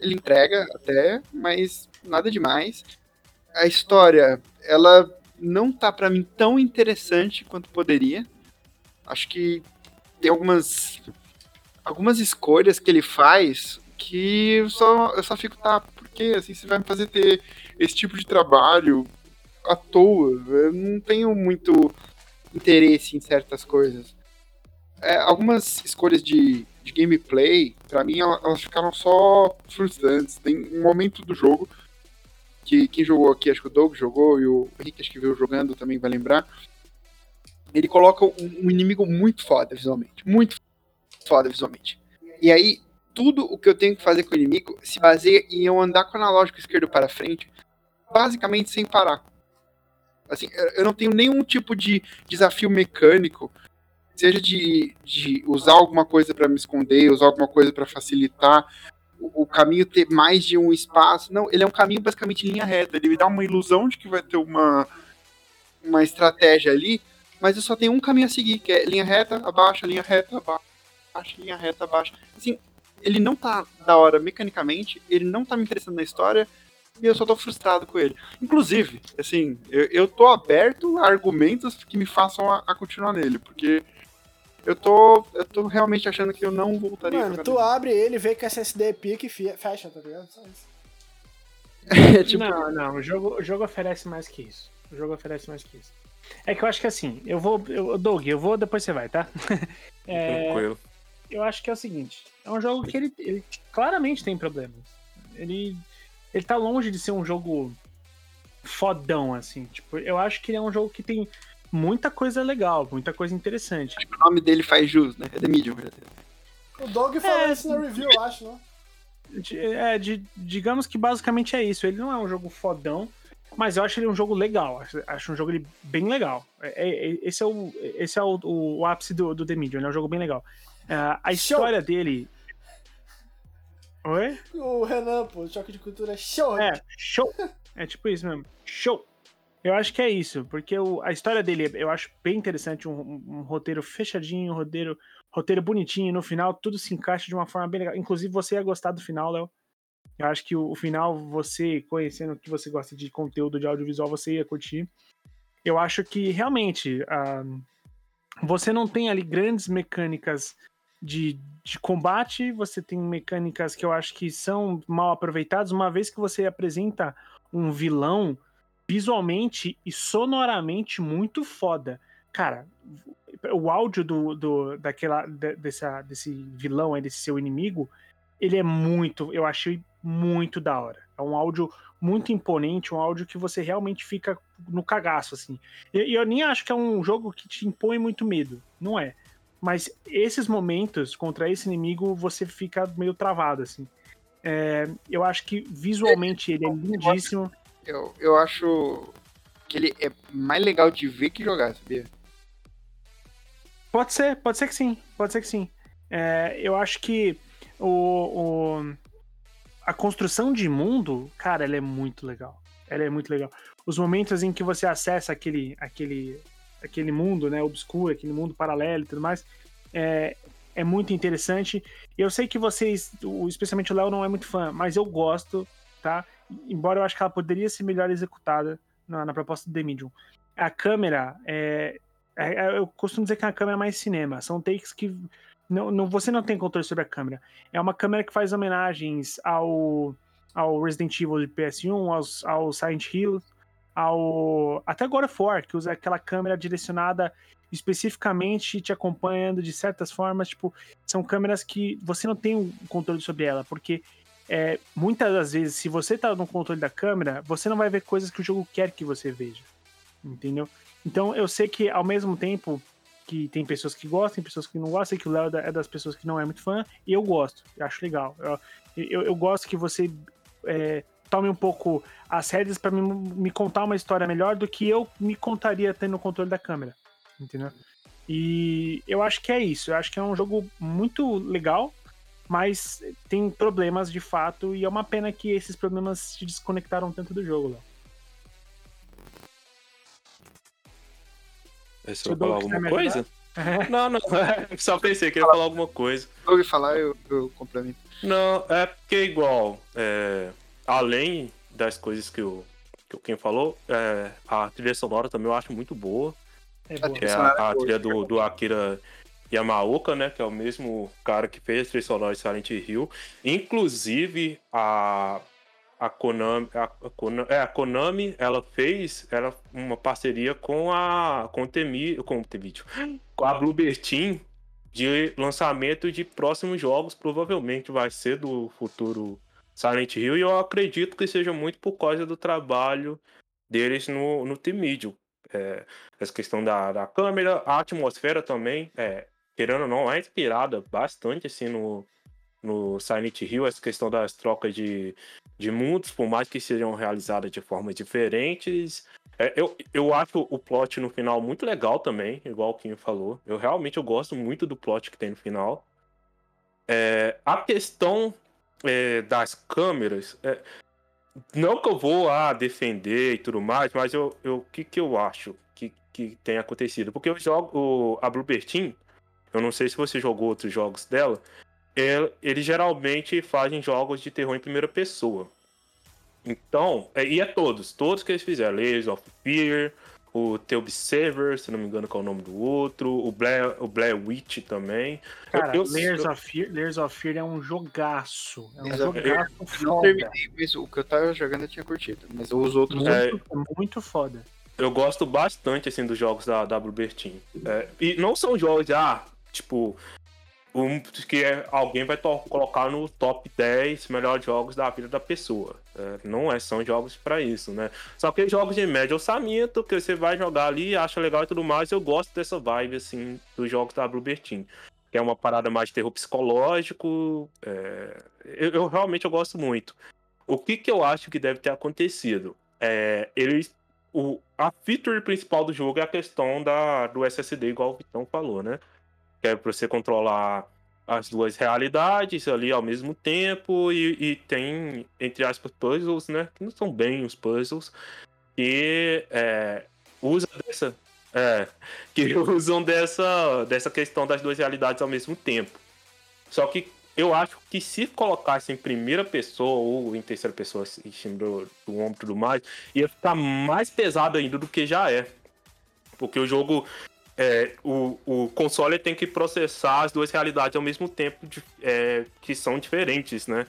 ele entrega até, mas nada demais. A história, ela não tá pra mim tão interessante quanto poderia. Acho que tem algumas algumas escolhas que ele faz que eu só, eu só fico, tá, por que assim você vai me fazer ter esse tipo de trabalho à toa? Eu não tenho muito interesse em certas coisas. É, algumas escolhas de, de gameplay, pra mim, ela- elas ficaram só frustrantes. Tem um momento do jogo que quem jogou aqui, acho que o Doug jogou e o Rick, acho que veio jogando também vai lembrar. Ele coloca um, um inimigo muito foda visualmente. Muito foda visualmente. E aí, tudo o que eu tenho que fazer com o inimigo se baseia em eu andar com o analógico esquerdo para frente, basicamente sem parar. Assim, eu- não tenho nenhum tipo de desafio mecânico, seja de, de usar alguma coisa para me esconder, usar alguma coisa para facilitar o, o caminho ter mais de um espaço. Não, ele é um caminho basicamente em linha reta. Ele me dá uma ilusão de que vai ter uma, uma estratégia ali, mas eu só tenho um caminho a seguir, que é linha reta, abaixa, linha reta, abaixa, linha reta, abaixa. Assim, ele não tá da hora mecanicamente, ele não tá me interessando na história, e eu só tô frustrado com ele. Inclusive, assim, eu, eu tô aberto a argumentos que me façam a, a continuar nele, porque eu tô, eu tô realmente achando que eu não voltaria Mano, tu abre ele, vê que SSD é pica e fecha, tá ligado? Só isso. É, tipo, Não, não, o jogo, o jogo oferece mais que isso. O jogo oferece mais que isso. É que eu acho que assim, eu vou. Eu, Doug, eu vou, depois você vai, tá? É, Tranquilo. eu acho que é o seguinte: é um jogo que ele, ele claramente tem problemas. Ele, ele tá longe de ser um jogo fodão, assim. Tipo, eu acho que ele é um jogo que tem muita coisa legal, muita coisa interessante. O nome dele faz jus, né? É The Medium. O Dog falou É, isso na review, eu acho, né? É, de- digamos que basicamente é isso. Ele não é um jogo fodão, mas eu acho ele um jogo legal. Acho, acho um jogo ele bem legal. É- é- esse é o, esse é o, o- o ápice do, do The Medium, ele é um jogo bem legal. É, a Show. história dele. Oi? O Renan, pô, choque de cultura é show. É, show. É tipo isso mesmo. Show. Eu acho que é isso, porque o- a história dele eu acho bem interessante, um, um- um roteiro fechadinho, um roteiro, roteiro bonitinho, e no final tudo se encaixa de uma forma bem legal. Inclusive você ia gostar do final, Léo. Eu acho que o, o final, você conhecendo que você gosta de conteúdo de audiovisual, você ia curtir. Eu acho que realmente ah, você não tem ali grandes mecânicas de, de combate, você tem mecânicas que eu acho que são mal aproveitadas, uma vez que você apresenta um vilão visualmente e sonoramente muito foda. Cara, o áudio do, do daquela de- dessa, desse vilão aí, desse seu inimigo, ele é muito, eu achei muito da hora. É um áudio muito imponente, um áudio que você realmente fica no cagaço, assim. E e eu nem acho que é um jogo que te impõe muito medo, não é. Mas esses momentos contra esse inimigo, você fica meio travado, assim. É, eu acho que visualmente ele é lindíssimo. Eu, eu acho que ele é mais legal de ver que jogar, sabia? Pode ser, pode ser que sim, pode ser que sim. É, eu acho que o, o- a construção de mundo, cara, ela é muito legal. Ela é muito legal. Os momentos em que você acessa aquele, aquele, aquele mundo, né, obscuro, aquele mundo paralelo e tudo mais, é, é muito interessante. Eu sei que vocês, especialmente o Léo, não é muito fã, mas eu gosto, tá? Embora eu acho que ela poderia ser melhor executada na, na proposta do The Medium. A câmera, é, é- é- eu costumo dizer que é uma câmera mais cinema. São takes que não, não- você não tem controle sobre a câmera. É uma câmera que faz homenagens ao, ao Resident Evil de PS1, aos, ao Silent Hill, ao até God of War, que usa aquela câmera direcionada especificamente te acompanhando de certas formas. Tipo, são câmeras que você não tem o controle sobre ela, porque é, muitas das vezes, se você tá no controle da câmera, você não vai ver coisas que o jogo quer que você veja. Entendeu? Então eu sei que ao mesmo tempo que tem pessoas que gostam, pessoas que não gostam, que o Léo é das pessoas que não é muito fã, e eu gosto, eu acho legal. Eu, eu, eu gosto que você é, tome um pouco as rédeas para me, me contar uma história melhor do que eu me contaria tendo o controle da câmera. Entendeu? E eu acho que é isso. Eu acho que é um jogo muito legal, mas tem problemas de fato, e é uma pena que esses problemas se desconectaram tanto do jogo, Léo. Você Seu vai falar alguma coisa? Não, não. Só pensei que ia falar alguma coisa. Ouvi falar, eu, eu complemento. Não, é porque igual, é, além das coisas que o, que o Ken falou, é, a trilha sonora também eu acho muito boa, É boa. que é sonora é a, a trilha é do, boa. do Akira Yamaoka, né, que é o mesmo cara que fez a trilha sonora de Silent Hill. Inclusive, a, a Konami, a, a Konami, é, a Konami, ela fez era uma parceria com a com o Temi, com o Temidio, com a Bluebird Team de lançamento de próximos jogos, provavelmente vai ser do futuro Silent Hill, e eu acredito que seja muito por causa do trabalho deles no, no Team Medium. É, essa questão da, da câmera, a atmosfera também, é, querendo ou não, é inspirada bastante assim no, no Silent Hill, essa questão das trocas de, de mundos, por mais que sejam realizadas de formas diferentes. É, eu, eu acho o plot no final muito legal também, igual o Kim falou. Eu realmente eu gosto muito do plot que tem no final. É, a questão é, das câmeras, é, não que eu vou ah, defender e tudo mais, mas eu, eu, o que, que eu acho que, que tem acontecido? Porque eu jogo a Team, eu não sei se você jogou outros jogos dela, é, eles geralmente fazem jogos de terror em primeira pessoa. Então, é, e é todos, todos que eles fizeram, Layers of Fear, o The Observer, se não me engano qual é o nome do outro, o Blair, o Blair Witch também. Cara, Eu- eu- Layers, of Fear, Layers of Fear é um jogaço. É um jogaço Não foda. terminei, mas o que eu tava jogando eu tinha curtido. Mas os outros Muito, É. muito foda. Eu gosto bastante, assim, dos jogos da, da Bluebird Team. É, e não são jogos, ah, tipo... um que é, alguém vai colocar no top 10 melhores jogos da vida da pessoa. É, não é, são jogos para isso, né? Só que jogos de médio orçamento, que você vai jogar ali, acha legal e tudo mais, eu gosto dessa vibe, assim, dos jogos da Blue Team. Que é uma parada mais de terror psicológico. É... Eu, eu, realmente eu gosto muito. O que, que eu acho que deve ter acontecido? É, eles o, a feature principal do jogo é a questão da, do SSD, igual o Vitão falou, né? Que é pra você controlar as duas realidades ali ao mesmo tempo e, e tem, entre aspas, puzzles, né? Que não são bem os puzzles, que é, usa dessa. É, que usam dessa, dessa questão das duas realidades ao mesmo tempo. Só que eu acho que se colocasse em primeira pessoa ou em terceira pessoa assistindo do, do ombro e tudo mais, ia ficar mais pesado ainda do que já é. Porque o jogo. É, o, o console tem que processar as duas realidades ao mesmo tempo de, é, que são diferentes, né?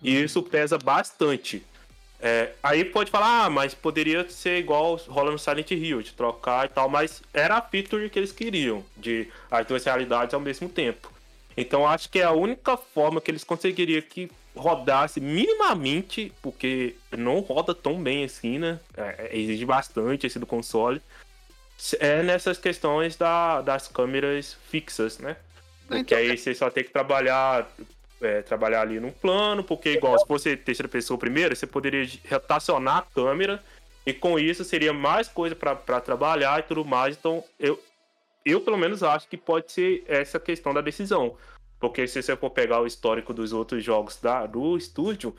E uhum. isso pesa bastante. É, aí pode falar, ah, mas poderia ser igual rola no Silent Hill, de trocar e tal, mas era a feature que eles queriam, de as duas realidades ao mesmo tempo. Então acho que é a única forma que eles conseguiriam que rodasse minimamente, porque não roda tão bem assim, né? É, é exige bastante esse do console. É nessas questões da, das câmeras fixas, né? Porque então, aí você só tem que trabalhar é, trabalhar ali num plano, porque igual se fosse terceira pessoa primeiro, você poderia rotacionar a câmera e com isso seria mais coisa para trabalhar e tudo mais. Então eu, eu pelo menos acho que pode ser essa questão da decisão. Porque se você for pegar o histórico dos outros jogos da, do estúdio,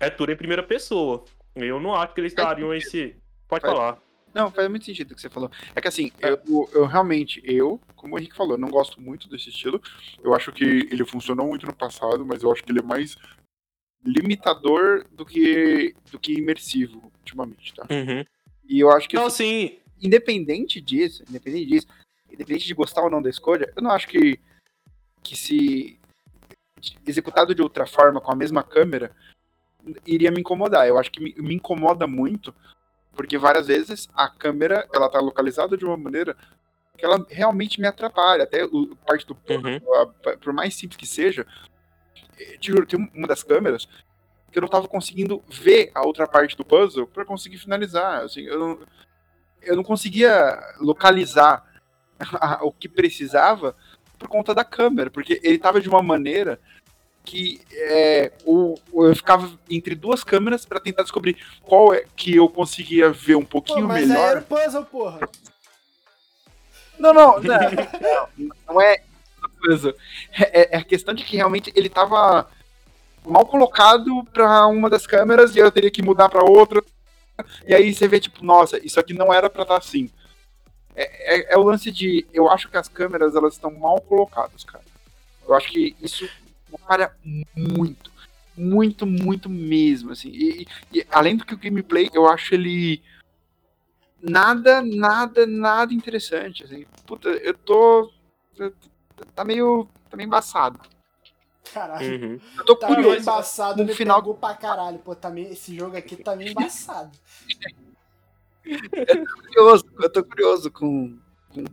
é tudo em primeira pessoa. Eu não acho que eles dariam esse. Pode falar. Não, faz muito sentido o que você falou. É que assim, é. eu, eu, realmente, eu, como o Henrique falou, não gosto muito desse estilo. Eu acho que ele funcionou muito no passado, mas eu acho que ele é mais limitador do que, do que imersivo, ultimamente, tá? Uhum. E eu acho que. Não, assim, sim. Independente disso, independente disso, independente de gostar ou não da escolha, eu não acho que, que se executado de outra forma, com a mesma câmera, iria me incomodar. Eu acho que me, me incomoda muito, porque várias vezes a câmera ela tá localizada de uma maneira que ela realmente me atrapalha. Até o, parte do uhum. por mais simples que seja, eh, te juro, tem uma das câmeras que eu não tava conseguindo ver a outra parte do puzzle para conseguir finalizar. Assim, eu não, eu não conseguia localizar o que precisava por conta da câmera, porque ele tava de uma maneira que é, o, eu ficava entre duas câmeras para tentar descobrir qual é que eu conseguia ver um pouquinho Pô, mas melhor. Mas era puzzle, porra. Não, não, não, não, é puzzle. É, é, a questão de que realmente ele tava mal colocado para uma das câmeras e eu teria que mudar para outra. E aí você vê tipo, nossa, isso aqui não era para estar tá assim. É, é, é, o lance de. Eu acho que as câmeras elas estão mal colocadas, cara. Eu acho que isso atrapalha muito. Muito, muito mesmo. Assim. E, e, além do que o gameplay, eu acho ele. Nada, nada, nada interessante. Assim. Puta, eu tô. Tá meio. Tá meio embaçado. Caralho. Uhum. Eu tô tá curioso. Meio embaçado, no final. Pegou pra caralho. Pô, tá meio, esse jogo aqui tá meio embaçado. eu tô curioso, eu tô curioso com, com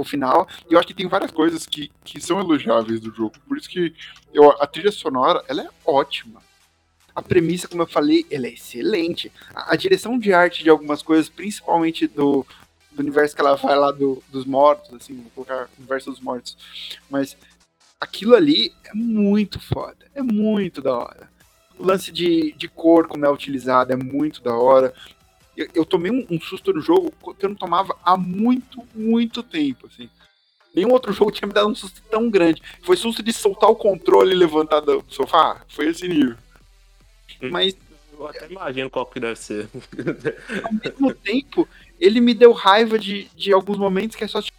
o final. E eu acho que tem várias coisas que, que são elogiáveis do jogo. Por isso que eu, a trilha sonora ela é ótima. A premissa, como eu falei, ela é excelente. A, a direção de arte de algumas coisas, principalmente do, do universo que ela vai lá do, dos mortos, assim, vou colocar universo dos mortos. Mas aquilo ali é muito foda. É muito da hora. O lance de, de cor, como é utilizado, é muito da hora eu, eu tomei um, um, susto no jogo que eu não tomava há muito, muito tempo, assim. Nenhum outro jogo tinha me dado um susto tão grande. Foi susto de soltar o controle e levantar do sofá. Foi esse nível. Hum. Mas. Eu até imagino qual que deve ser. Ao mesmo tempo, ele me deu raiva de, de alguns momentos que é só tipo,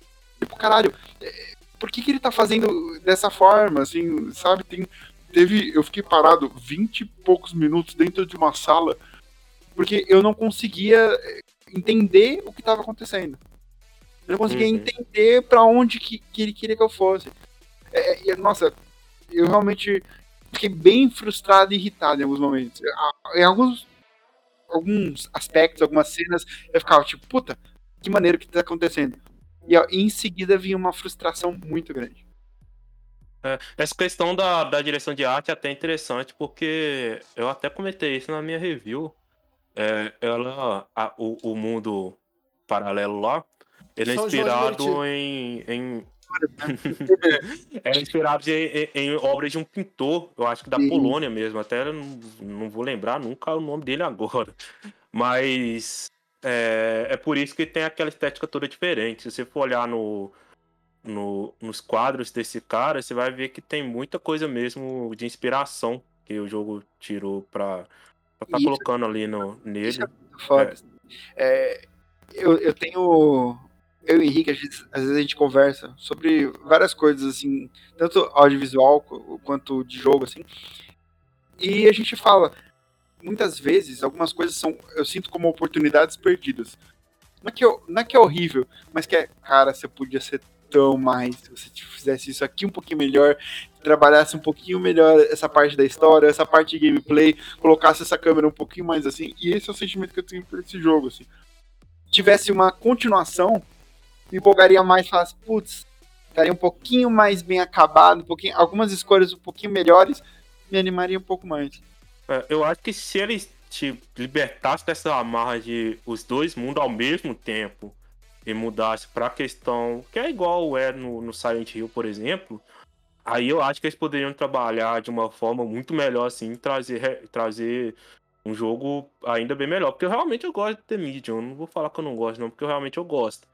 caralho, é, por que, que ele tá fazendo dessa forma, assim, sabe? Tem, teve, eu fiquei parado 20 e poucos minutos dentro de uma sala porque eu não conseguia eh, entender o que estava acontecendo. Eu não conseguia uhum. entender para onde que, que, ele queria que eu fosse. É, é, nossa, eu realmente fiquei bem frustrado e irritado em alguns momentos. Em alguns, alguns aspectos, algumas cenas, eu ficava tipo, puta, que maneiro que tá acontecendo. E ó, em seguida vinha uma frustração muito grande. É, essa questão da, da direção de arte é até interessante, porque eu até comentei isso na minha review. É, ela, a- o, o mundo paralelo lá, ele é São inspirado em, em é inspirado em, em- em obras de um pintor, eu acho que da Sim. Polônia mesmo, até não, não vou lembrar nunca o nome dele agora. Mas é, é por isso que tem aquela estética toda diferente. Se você for olhar no, no- nos quadros desse cara, você vai ver que tem muita coisa mesmo de inspiração que o jogo tirou estar Isso- colocando ali no, nele. Isso é muito foda. É, eu, eu tenho. Eu e o Henrique, às vezes, às vezes a gente conversa sobre várias coisas, assim, tanto audiovisual qu- quanto de jogo, assim. E a gente fala, muitas vezes, algumas coisas são. Eu sinto como oportunidades perdidas. Não é que, eu, não é, que é horrível, mas que é, cara, você podia ser tão mais se você fizesse isso aqui um pouquinho melhor, trabalhasse um pouquinho melhor essa parte da história, essa parte de gameplay, colocasse essa câmera um pouquinho mais assim. E esse é o sentimento que eu tenho por esse jogo, assim. Tivesse uma continuação, me empolgaria mais, falasse, putz, estaria um pouquinho mais bem acabado, um pouquinho, algumas escolhas um pouquinho melhores, me animaria um pouco mais. É, eu acho que se eles te libertassem dessa amarra de os dois mundos ao mesmo tempo e mudasse pra questão que é igual é no, no Silent Hill, por exemplo, aí eu acho que eles poderiam trabalhar de uma forma muito melhor, assim, trazer, trazer um jogo ainda bem melhor. Porque eu realmente eu gosto de The Medium, eu não vou falar que eu não gosto, não, porque eu realmente eu gosto.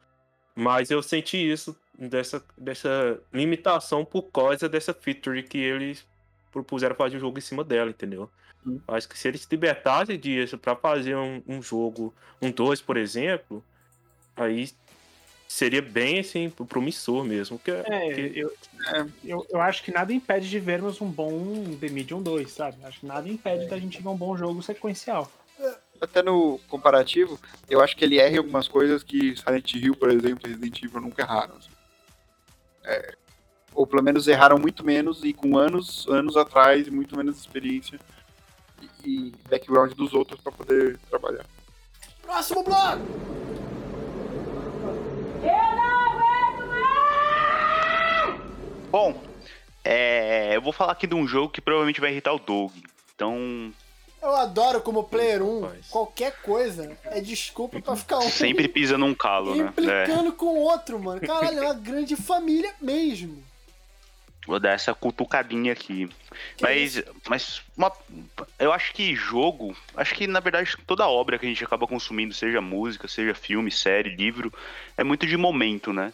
Mas eu senti isso, dessa, dessa limitação por causa dessa feature que eles propuseram fazer o jogo em cima dela, entendeu? Hum. Acho que se eles se libertassem disso pra fazer um, um jogo, um 2, por exemplo, aí seria bem assim, promissor mesmo. Que, É, que- eu, eu, eu acho que nada impede de vermos um bom The Medium 2, sabe? Acho que nada impede da gente ver um bom jogo sequencial. Até no comparativo, eu acho que ele erra em algumas coisas que Silent Hill, por exemplo, e Resident Evil nunca erraram. É, ou pelo menos erraram muito menos e com anos, anos atrás, e muito menos experiência e, e background dos outros para poder trabalhar. Próximo bloco! Bom, é, eu vou falar aqui de um jogo que provavelmente vai irritar o Doug. Então, Eu adoro como player 1, Rapaz. qualquer coisa é desculpa pra ficar um sempre pisa num calo, né? É. implicando com o outro, mano. Caralho, é uma grande família mesmo. Vou dar essa cutucadinha aqui. Mas, mas uma- eu acho que jogo, acho que na verdade toda obra que a gente acaba consumindo, seja música, seja filme, série, livro, é muito de momento, né?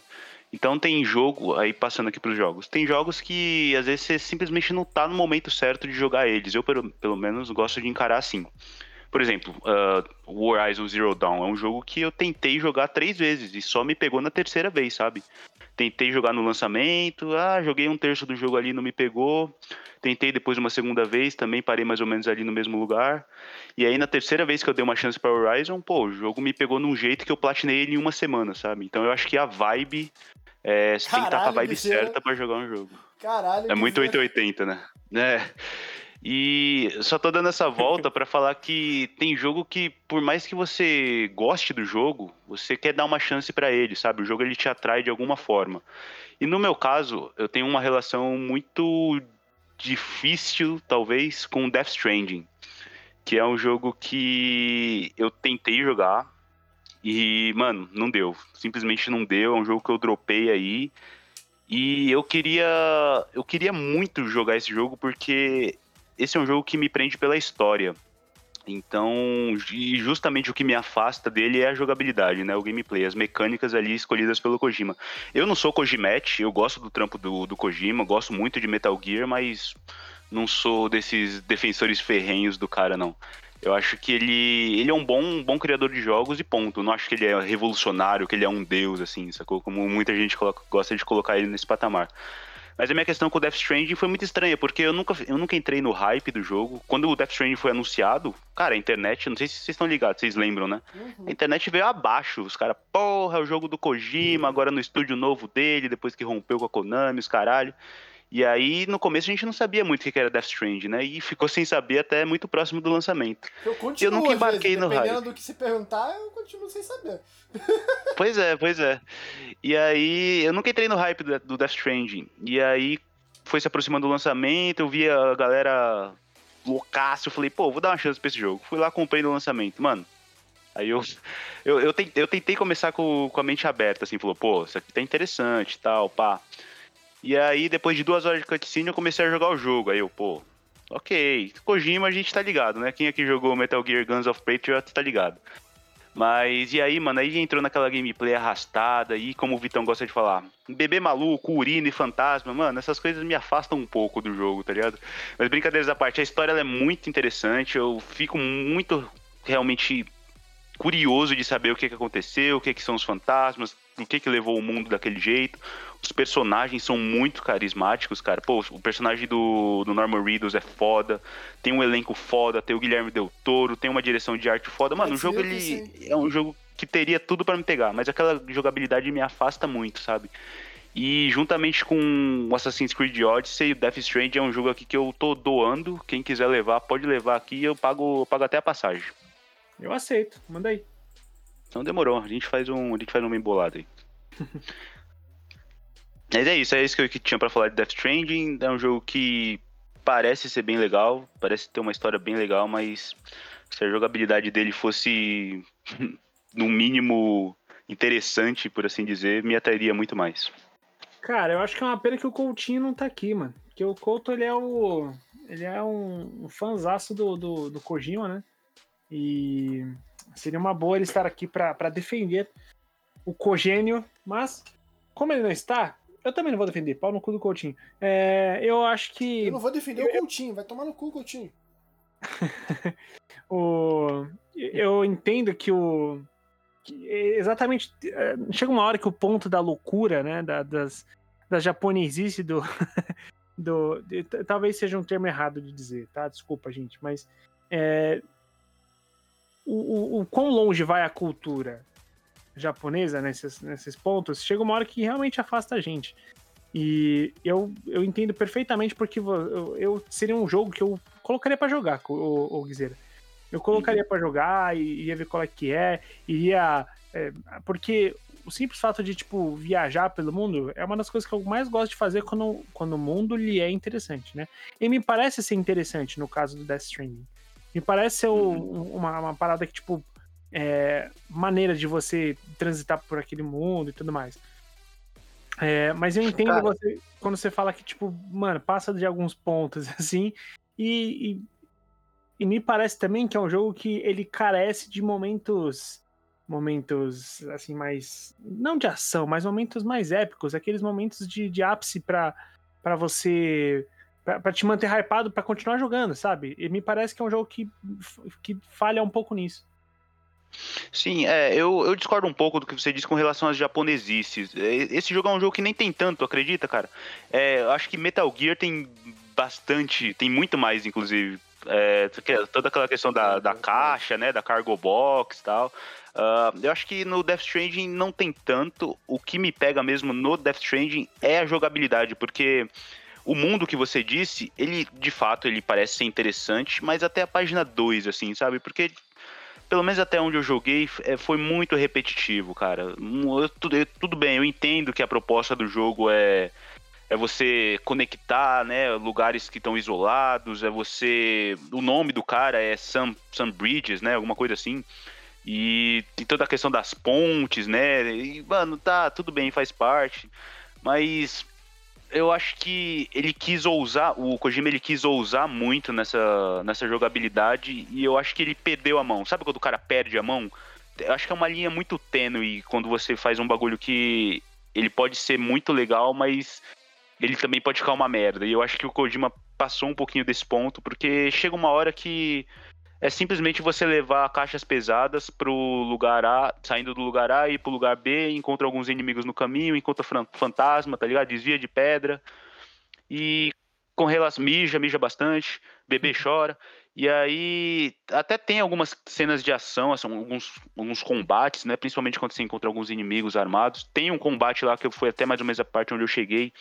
Então tem jogo, aí passando aqui pros jogos, tem jogos que às vezes você simplesmente não tá no momento certo de jogar eles. Eu, pelo, pelo menos, gosto de encarar assim. Por exemplo, uh, Horizon Zero Dawn é um jogo que eu tentei jogar três vezes e só me pegou na terceira vez, sabe? Tentei jogar no lançamento, ah, joguei um terço do jogo ali, não me pegou. Tentei depois uma segunda vez, também parei mais ou menos ali no mesmo lugar. E aí na terceira vez que eu dei uma chance para Horizon, pô, o jogo me pegou num jeito que eu platinei ele em uma semana, sabe? Então eu acho que a vibe é, você tem que estar com a vibe certa para jogar um jogo. Caralho. É muito que- 880, né? É. E só tô dando essa volta pra falar que tem jogo que, por mais que você goste do jogo, você quer dar uma chance pra ele, sabe? O jogo ele te atrai de alguma forma. E no meu caso, eu tenho uma relação muito difícil, talvez, com Death Stranding, que é um jogo que eu tentei jogar e, mano, não deu. Simplesmente não deu. É um jogo que eu dropei aí. E eu queria, eu queria muito jogar esse jogo porque esse é um jogo que me prende pela história. Então, e justamente o que me afasta dele é a jogabilidade, né? O gameplay, as mecânicas ali escolhidas pelo Kojima. Eu não sou Kojimete, eu gosto do trampo do, do Kojima, gosto muito de Metal Gear, mas não sou desses defensores ferrenhos do cara, não. Eu acho que ele, ele é um bom, um bom criador de jogos e ponto. Eu não acho que ele é revolucionário, que ele é um deus, assim, sacou? Como muita gente coloca- gosta de colocar ele nesse patamar. Mas a minha questão com o Death Stranding foi muito estranha, porque eu nunca, eu nunca entrei no hype do jogo. Quando o Death Stranding foi anunciado, cara, a internet, não sei se vocês estão ligados, vocês lembram, né? Uhum. A internet veio abaixo. Os caras, porra, é o jogo do Kojima, agora no estúdio novo dele, depois que rompeu com a Konami, os caralho. E aí, no começo, a gente não sabia muito o que era Death Stranding, né? E ficou sem saber até muito próximo do lançamento. Eu continuo, Eu nunca embarquei vezes, no Dependendo hype. do que se perguntar, eu continuo sem saber. Pois é, pois é. E aí, eu nunca entrei no hype do Death Stranding. E aí, foi se aproximando do lançamento, eu vi a galera loucaço, eu falei, pô, vou dar uma chance pra esse jogo. Fui lá, comprei no lançamento. Mano, aí eu, eu, eu, tentei, eu tentei começar com, com a mente aberta, assim, falou, pô, isso aqui tá interessante e tal, pá. E aí, depois de duas horas de cutscene, eu comecei a jogar o jogo. Aí eu, pô, ok, Kojima a gente tá ligado, né? Quem aqui jogou Metal Gear Guns of Patriot tá ligado. Mas e aí, mano, aí entrou naquela gameplay arrastada e como o Vitão gosta de falar, bebê maluco, urina e fantasma, mano, essas coisas me afastam um pouco do jogo, tá ligado? Mas brincadeiras à parte, a história é muito interessante, eu fico muito realmente curioso de saber o que, que aconteceu, o que, que são os fantasmas, o que, que levou o mundo daquele jeito. Os personagens são muito carismáticos, cara. Pô, o personagem do, do Norman Reedus é foda. Tem um elenco foda, tem o Guilherme Del Toro, tem uma direção de arte foda. Mano, o jogo ele é um jogo que teria tudo para me pegar, mas aquela jogabilidade me afasta muito, sabe? E juntamente com o Assassin's Creed Odyssey e o Death Stranding é um jogo aqui que eu tô doando. Quem quiser levar, pode levar aqui, eu pago, eu pago até a passagem. Eu aceito, manda aí. Então demorou, a gente faz um, a gente faz um bem bolado aí. Mas é isso, é isso que eu tinha para falar de Death Stranding. É um jogo que parece ser bem legal, parece ter uma história bem legal, mas se a jogabilidade dele fosse, no mínimo, interessante, por assim dizer, me atrairia muito mais. Cara, eu acho que é uma pena que o Coutinho não tá aqui, mano. Porque o Couto, ele é o... Ele é um, um fanzaço do, do, do Kojima, né? E seria uma boa ele estar aqui para defender o Cogênio, mas como ele não está, eu também não vou defender, pau no cu do Coutinho. É, eu acho que. Eu não vou defender eu, o Coutinho, vai tomar no cu, Coutinho. o, eu entendo que o. Que exatamente. É, chega uma hora que o ponto da loucura, né? Da, das, da japonesice do. do talvez seja um termo errado de dizer, tá? Desculpa, gente, mas. É, o, o, o quão longe vai a cultura japonesa nesses, nesses pontos, chega uma hora que realmente afasta a gente. E eu, eu entendo perfeitamente porque eu, eu seria um jogo que eu colocaria para jogar, o, o Guizeira. Eu colocaria uhum. para jogar e ia ver qual é que é, iria. É, porque o simples fato de, tipo, viajar pelo mundo é uma das coisas que eu mais gosto de fazer quando, quando o mundo lhe é interessante, né? E me parece ser interessante no caso do Death Stranding. Me parece ser uhum. uma, uma parada que, tipo, é, maneira de você transitar por aquele mundo e tudo mais. É, mas eu entendo você quando você fala que, tipo, mano, passa de alguns pontos assim, e, e, e, me parece também que é um jogo que ele carece de momentos. Momentos, assim, mais. Não de ação, mas momentos mais épicos, aqueles momentos de, de ápice para você. Para te manter hypado para continuar jogando, sabe? E me parece que é um jogo que, que falha um pouco nisso. Sim, é, eu, eu discordo um pouco do que você disse com relação às japonesices. É, esse jogo é um jogo que nem tem tanto, acredita, cara? É, eu acho que Metal Gear tem bastante, tem muito mais, inclusive. É, toda aquela questão da, da caixa, né, da cargo box e tal. Uh, eu acho que no Death Stranding não tem tanto. O que me pega mesmo no Death Stranding é a jogabilidade, porque o mundo que você disse, ele de fato ele parece ser interessante, mas até a página 2, assim, sabe? Porque pelo menos até onde eu joguei, é, foi muito repetitivo, cara. Eu, tudo, tudo bem, eu entendo que a proposta do jogo é, é você conectar, né, lugares que estão isolados, é você... O nome do cara é Sam, Sam Bridges, né, alguma coisa assim. E tem toda a questão das pontes, né, e, mano, tá, tudo bem, faz parte. Mas eu acho que ele quis ousar, o Kojima ele quis ousar muito nessa, nessa jogabilidade e eu acho que ele perdeu a mão. Sabe quando o cara perde a mão? Eu acho que é uma linha muito tênue quando você faz um bagulho que ele pode ser muito legal, mas ele também pode ficar uma merda. E eu acho que o Kojima passou um pouquinho desse ponto, porque chega uma hora que é simplesmente você levar caixas pesadas pro lugar A, saindo do lugar A e pro lugar B, encontra alguns inimigos no caminho, encontra fantasma, tá ligado? Desvia de pedra. E com relação. Mija, mija bastante, bebê uhum. chora. E aí até tem algumas cenas de ação, assim, alguns, alguns combates, né? Principalmente quando você encontra alguns inimigos armados. Tem um combate lá que foi até mais ou menos a parte onde eu cheguei.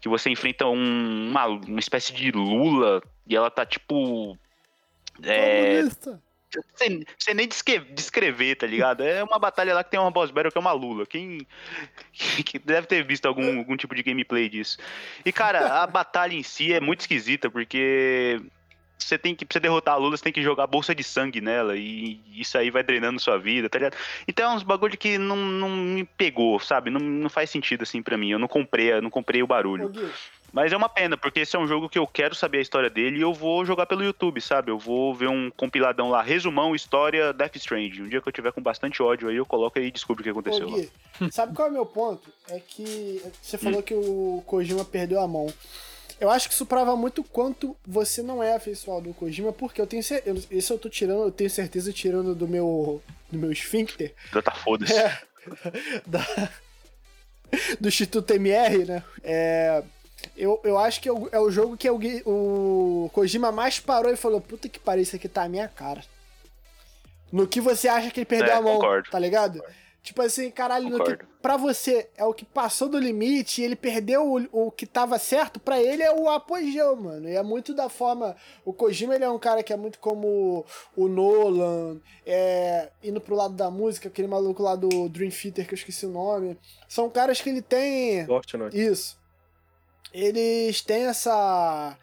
Que você enfrenta um, uma, uma espécie de lula e ela tá tipo é, sem, sem nem descre- descrever, tá ligado? É uma batalha lá que tem uma boss battle que é uma Lula. Quem que deve ter visto algum, algum tipo de gameplay disso. E, cara, a batalha em si é muito esquisita, porque você tem que, pra você derrotar a Lula, você tem que jogar bolsa de sangue nela, e isso aí vai drenando sua vida, tá ligado? Então é uns bagulho que não, não me pegou, sabe? Não, não faz sentido assim pra mim. Eu não comprei, eu não comprei o barulho. Ô, Gui, Mas é uma pena, porque esse é um jogo que eu quero saber a história dele e eu vou jogar pelo YouTube, sabe? Eu vou ver um compiladão lá, resumão, história Death Stranding. Um dia que eu tiver com bastante ódio aí, eu coloco aí e descubro o que aconteceu Ô, lá. Gui, sabe qual é o meu ponto? É que você falou que o Kojima perdeu a mão. Eu acho que isso prova muito quanto você não é afeiçoado do Kojima, porque eu tenho certeza. Isso eu tô tirando, eu tenho certeza tirando do meu. do meu esfíncter. Já tá foda-se. É, da- do Instituto MR, né? É, eu, eu acho que é o, é o jogo que é o, o Kojima mais parou e falou: Puta que pariu, isso aqui tá a minha cara. No que você acha que ele perdeu É, a mão, concordo. tá ligado? Tipo assim, caralho, no que Concordo. pra você é o que passou do limite e ele perdeu o, o que tava certo, pra ele é o apogeu, mano. E é muito da forma. O Kojima ele é um cara que é muito como o Nolan, é, indo pro lado da música, aquele maluco lá do Dream Theater que eu esqueci o nome. São caras que ele tem. Forte, né? Isso. Eles têm essa.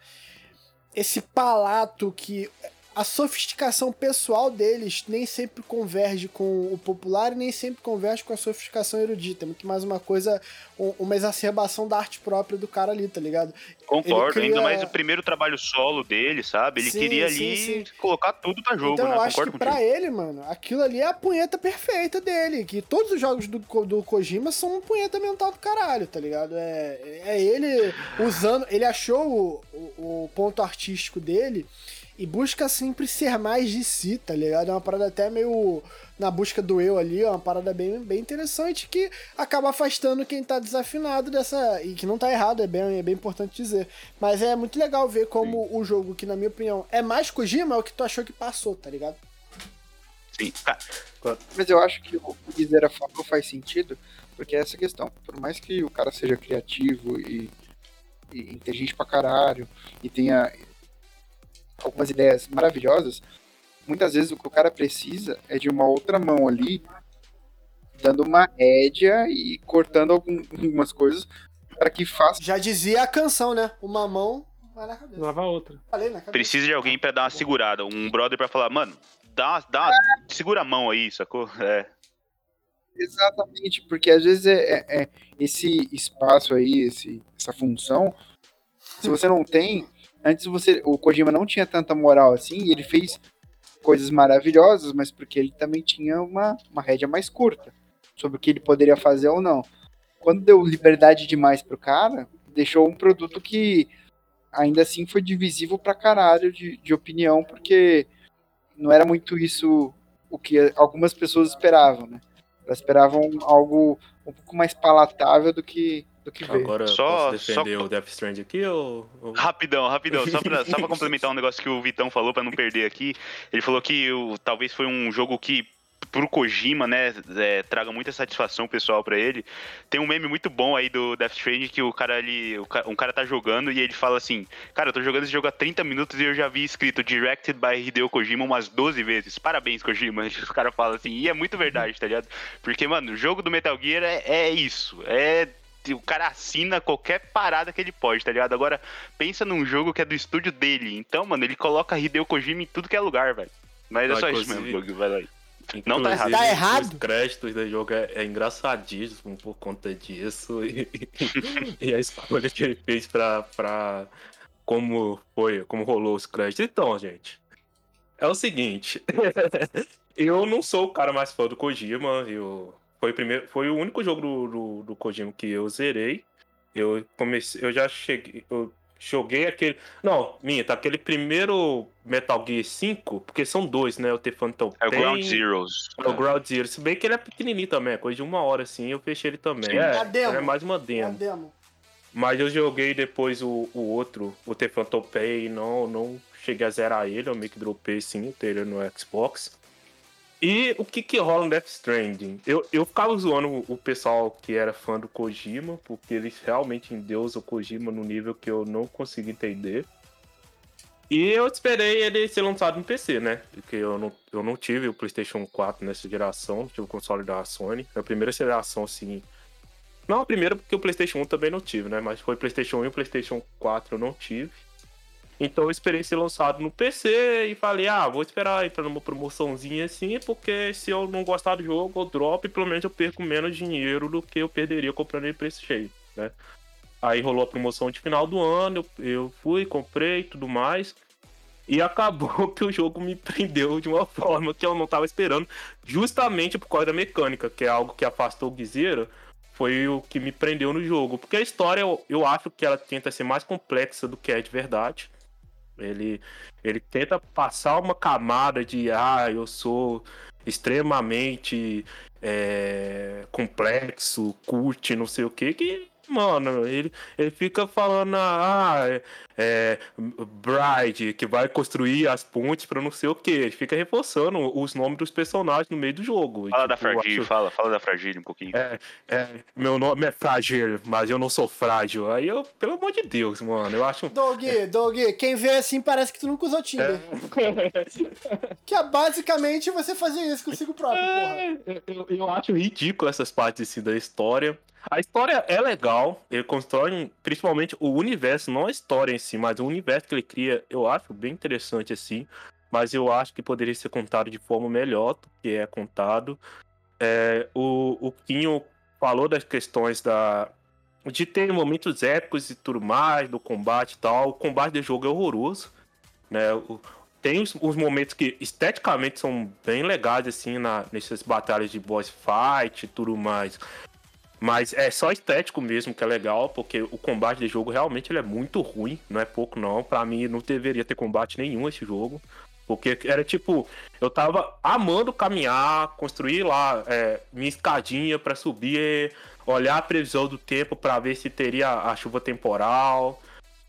Esse palato que. A sofisticação pessoal deles nem sempre converge com o popular e nem sempre converge com a sofisticação erudita. É muito mais uma coisa, um- uma exacerbação da arte própria do cara ali, tá ligado? Concordo, cria- ainda mais o primeiro trabalho solo dele, sabe? Ele Sim, queria sim, ali sim. colocar tudo pra jogo, então né? eu acho que Concordo pra contigo. ele, mano, aquilo ali é a punheta perfeita dele. Que todos os jogos do, do Kojima são uma punheta mental do caralho, tá ligado? É, é ele usando. Ele achou o, o, o ponto artístico dele e busca sempre ser mais de si, tá ligado? É uma parada até meio na busca do eu ali, é uma parada bem, bem interessante que acaba afastando quem tá desafinado dessa. E que não tá errado, é bem, é bem importante dizer. Mas é muito legal ver como o jogo, que na minha opinião é mais Kojima, é o que tu achou que passou, tá ligado? Sim. Cara, Mas eu acho que o que Zera falou faz sentido, porque é essa questão. Por mais que o cara seja criativo e, e inteligente pra caralho, e tenha algumas ideias maravilhosas, muitas vezes o que o cara precisa é de uma outra mão ali, dando uma rédea e cortando algum- algumas coisas para que faça. Já dizia a canção, né? Uma mão vai na cabeça. Lava outra. Falei na cabeça. precisa de alguém pra dar uma segurada, um brother pra falar, mano, dá, dá, uma- segura a mão aí, sacou? É. Exatamente, porque às vezes é, é- é esse espaço aí, esse, essa função, se você não tem, antes você, o Kojima não tinha tanta moral assim, e ele fez coisas maravilhosas, mas porque ele também tinha uma, uma rédea mais curta sobre o que ele poderia fazer ou não. Quando deu liberdade demais pro cara, deixou um produto que ainda assim foi divisível pra caralho de, de opinião, porque não era muito isso o que algumas pessoas esperavam, né? Elas esperavam algo um pouco mais palatável do que, do que veio. Agora Só- posso defender só- o Death Strand aqui ou... Rapidão, rapidão, só pra, só pra complementar um negócio que o Vitão falou, pra não perder aqui. Ele falou que o, talvez foi um jogo que, pro Kojima, né, é, traga muita satisfação pessoal pra ele. Tem um meme muito bom aí do Death Stranding que o cara ali, o ca- um cara tá jogando e ele fala assim: Cara, eu tô jogando esse jogo há 30 minutos e eu já vi escrito Directed by Hideo Kojima umas 12 vezes. Parabéns, Kojima. O cara fala assim, e é muito verdade, tá ligado? Porque, mano, o jogo do Metal Gear é, é isso. É o cara assina qualquer parada que ele pode, tá ligado? Agora, pensa num jogo que é do estúdio dele. Então, mano, ele coloca Hideo Kojima em tudo que é lugar, velho. Mas é só isso mesmo, Doug, vai lá. Não tá errado. Tá errado? Os créditos do jogo é, é engraçadíssimo por conta disso. E, e a escolha que ele fez pra, pra como foi, como rolou os créditos. Então, gente, é o seguinte. eu não sou o cara mais fã do Kojima. Eu, foi, o primeiro, foi o único jogo do, do, do Kojima que eu zerei. Eu comecei, eu já cheguei, eu joguei aquele, não, minha, tá aquele primeiro Metal Gear 5, porque são dois, né? O The Phantom É o Pain, Ground Zeroes. é o Ground Zero. Se bem que ele é pequenininho também, é coisa de uma hora assim, eu fechei ele também. Sim. É, demo. é mais uma É a demo. demo. Mas eu joguei depois o, o outro, o The Phantom Pain, e não, não cheguei a zerar ele, eu meio que dropei sim, o trailer no Xbox. E o que que rola no Death Stranding? Eu, eu ficava zoando o- pessoal que era fã do Kojima, porque eles realmente endeusam o Kojima no nível que eu não consigo entender. E eu esperei ele ser lançado no PC, né? Porque eu não, eu não tive o PlayStation 4 nessa geração, tive o console da Sony. A primeira geração, assim. Não a primeira, porque o PlayStation 1 também não tive, né? Mas foi PlayStation 1 e o PlayStation 4 eu não tive. Então eu esperei ser lançado no PC e falei, ah, vou esperar aí pra uma promoçãozinha assim, porque se eu não gostar do jogo, eu drop, pelo menos eu perco menos dinheiro do que eu perderia comprando ele preço cheio, né? Aí rolou a promoção de final do ano, eu, eu fui, comprei tudo mais. E acabou que o jogo me prendeu de uma forma que eu não estava esperando, justamente por causa da mecânica, que é algo que afastou o Guizeira, foi o que me prendeu no jogo. Porque a história, eu, eu acho que ela tenta ser mais complexa do que é de verdade. Ele, ele tenta passar uma camada de, ah, eu sou extremamente é, complexo, curte, não sei o que, que Mano, ele, ele fica falando, ah, é, é, Bride, que vai construir as pontes pra não sei o que. Ele fica reforçando os nomes dos personagens no meio do jogo. Fala tipo, da Fragile, acho... fala, fala da Fragile um pouquinho. É, é, meu nome é Fragile, mas eu não sou frágil. Aí eu, pelo amor de Deus, mano, eu acho. Doug, Doug, quem vê assim parece que tu nunca usou Tinder. É. que é basicamente você fazer isso consigo próprio, é, porra. Eu, eu acho ridículo essas partes assim da história. A história é legal, ele constrói principalmente o universo, não a história em si, mas o universo que ele cria, eu acho bem interessante assim, mas eu acho que poderia ser contado de forma melhor do que é contado. É, o, o Quinho falou das questões da de ter momentos épicos e tudo mais, do combate e tal. O combate do jogo é horroroso, né? O, tem os, os, momentos que esteticamente são bem legais, assim, na, nessas batalhas de boss fight e tudo mais. Mas é só estético mesmo que é legal, porque o combate de jogo realmente ele é muito ruim, não é pouco não. Para mim não deveria ter combate nenhum esse jogo. Porque era tipo, eu tava amando caminhar, construir lá é, minha escadinha para subir, olhar a previsão do tempo para ver se teria a chuva temporal,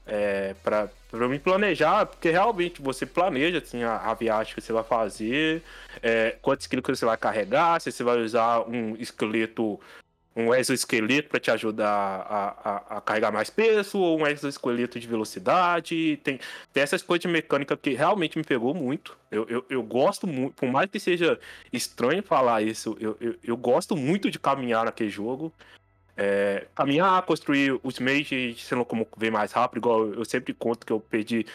é, para me planejar, porque realmente você planeja assim, a, a, viagem que você vai fazer, é, quantos quilos você vai carregar, se você vai usar um esqueleto um exoesqueleto para te ajudar a, a, a, carregar mais peso, ou um exoesqueleto de velocidade. Tem, tem essas coisas de mecânica que realmente me pegou muito. Eu, eu, eu gosto muito, por mais que seja estranho falar isso, eu, eu, eu gosto muito de caminhar naquele jogo. É, caminhar, construir os meios de se locomover mais rápido, igual eu sempre conto que eu perdi,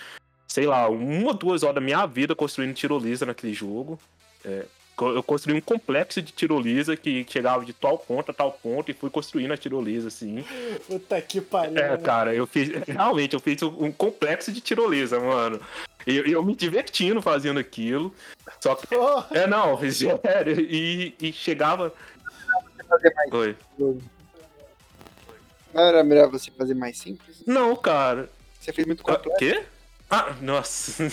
sei lá, uma ou duas horas da minha vida construindo tirolesa naquele jogo. É, eu construí um complexo de tirolesa que chegava de tal ponto a tal ponto e fui construindo a tirolesa, assim. Puta que pariu. É, cara, eu fiz. Realmente, eu fiz um complexo de tirolesa, mano. E eu, eu, me divertindo fazendo aquilo. Só que. Oh. É, não, sério. E, e chegava. Oi. Não era melhor você fazer mais simples? Não, cara. Você fez muito complexo. O quê? Ah, nossa.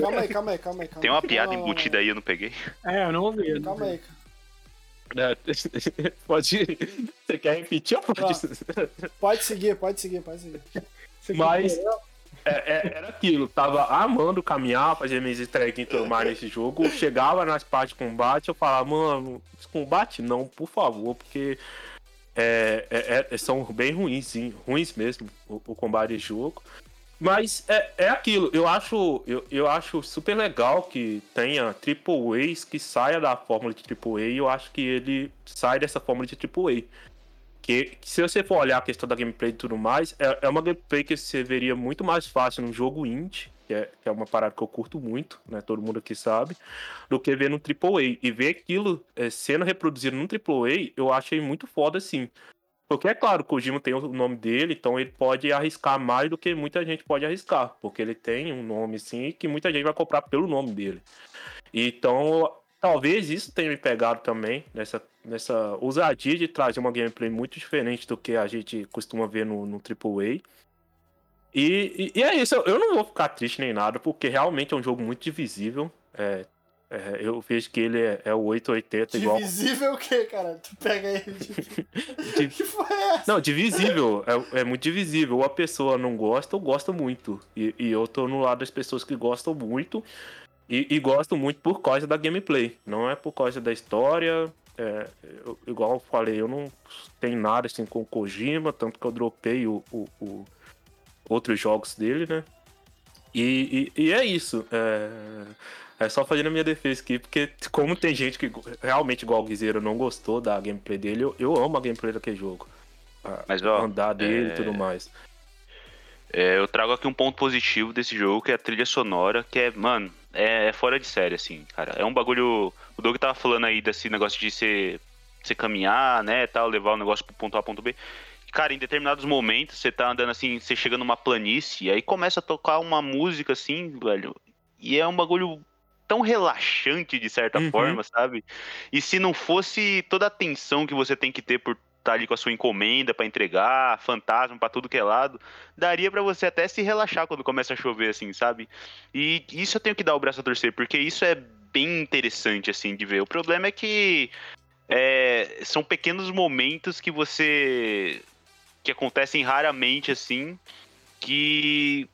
calma aí, calma aí, calma aí. Calma. Tem uma piada embutida aí, eu não peguei. É, eu não ouvi. Eu não calma ouvi. aí, cara. Pode. Você quer repetir ou pode? Pode seguir, pode seguir, pode seguir. Mas. É, é, era aquilo, tava amando caminhar, fazer minhas estreias e tudo mais nesse jogo. Chegava nas partes de combate, eu falava, mano, combate não, por favor, porque é, é, é são bem ruins, sim, ruins mesmo o, o combate de jogo. Mas é, é aquilo, eu acho, eu, eu acho super legal que tenha Triple A's que saia da fórmula de Triple A e eu acho que ele sai dessa fórmula de Triple A. Que, se você for olhar a questão da gameplay e tudo mais, é, é uma gameplay que você veria muito mais fácil num jogo indie, que é, que é uma parada que eu curto muito, né? Todo mundo aqui sabe, do que ver no AAA. E ver aquilo é, sendo reproduzido no AAA, eu achei muito foda, assim. Porque é claro, o Kojima tem o nome dele, então ele pode arriscar mais do que muita gente pode arriscar. Porque ele tem um nome, sim, que muita gente vai comprar pelo nome dele. Então, talvez isso tenha me pegado também, nessa, nessa ousadia de trazer uma gameplay muito diferente do que a gente costuma ver no, no AAA. E, e, e é isso, eu não vou ficar triste nem nada, porque realmente é um jogo muito divisível. É, é, eu vejo que ele é, é o 880 igual. Divisível o quê, cara? Tu pega ele. De... que foi essa? Não, divisível. É, é muito divisível. Ou a pessoa não gosta ou gosta muito. E, e eu tô no lado das pessoas que gostam muito. E, e gosto muito por causa da gameplay. Não é por causa da história. É, eu, igual eu falei, eu não tenho nada assim com o Kojima, tanto que eu dropei o, o, o outros jogos dele, né? E, e, e é isso. É, é só fazendo a minha defesa aqui, porque como tem gente que realmente, igual o Guizeiro, não gostou da gameplay dele, eu, eu amo a gameplay daquele jogo. A- Mas, ó, andar dele e é- tudo mais. É, eu trago aqui um ponto positivo desse jogo, que é a trilha sonora, que é, mano, é, é fora de série, assim, cara. É um bagulho. O Doug tava falando aí desse negócio de você, você caminhar, né, tal, levar o negócio pro ponto A, ponto B. Cara, em determinados momentos, você tá andando assim, você chega numa planície, e aí começa a tocar uma música assim, velho. E é um bagulho tão relaxante, de certa Uhum. forma, sabe? E se não fosse toda a tensão que você tem que ter por estar ali com a sua encomenda pra entregar, fantasma pra tudo que é lado, daria pra você até se relaxar quando começa a chover, assim, sabe? E isso eu tenho que dar o braço a torcer, porque isso é bem interessante, assim, de ver. O problema é que é, são pequenos momentos que você. que acontecem raramente, assim, que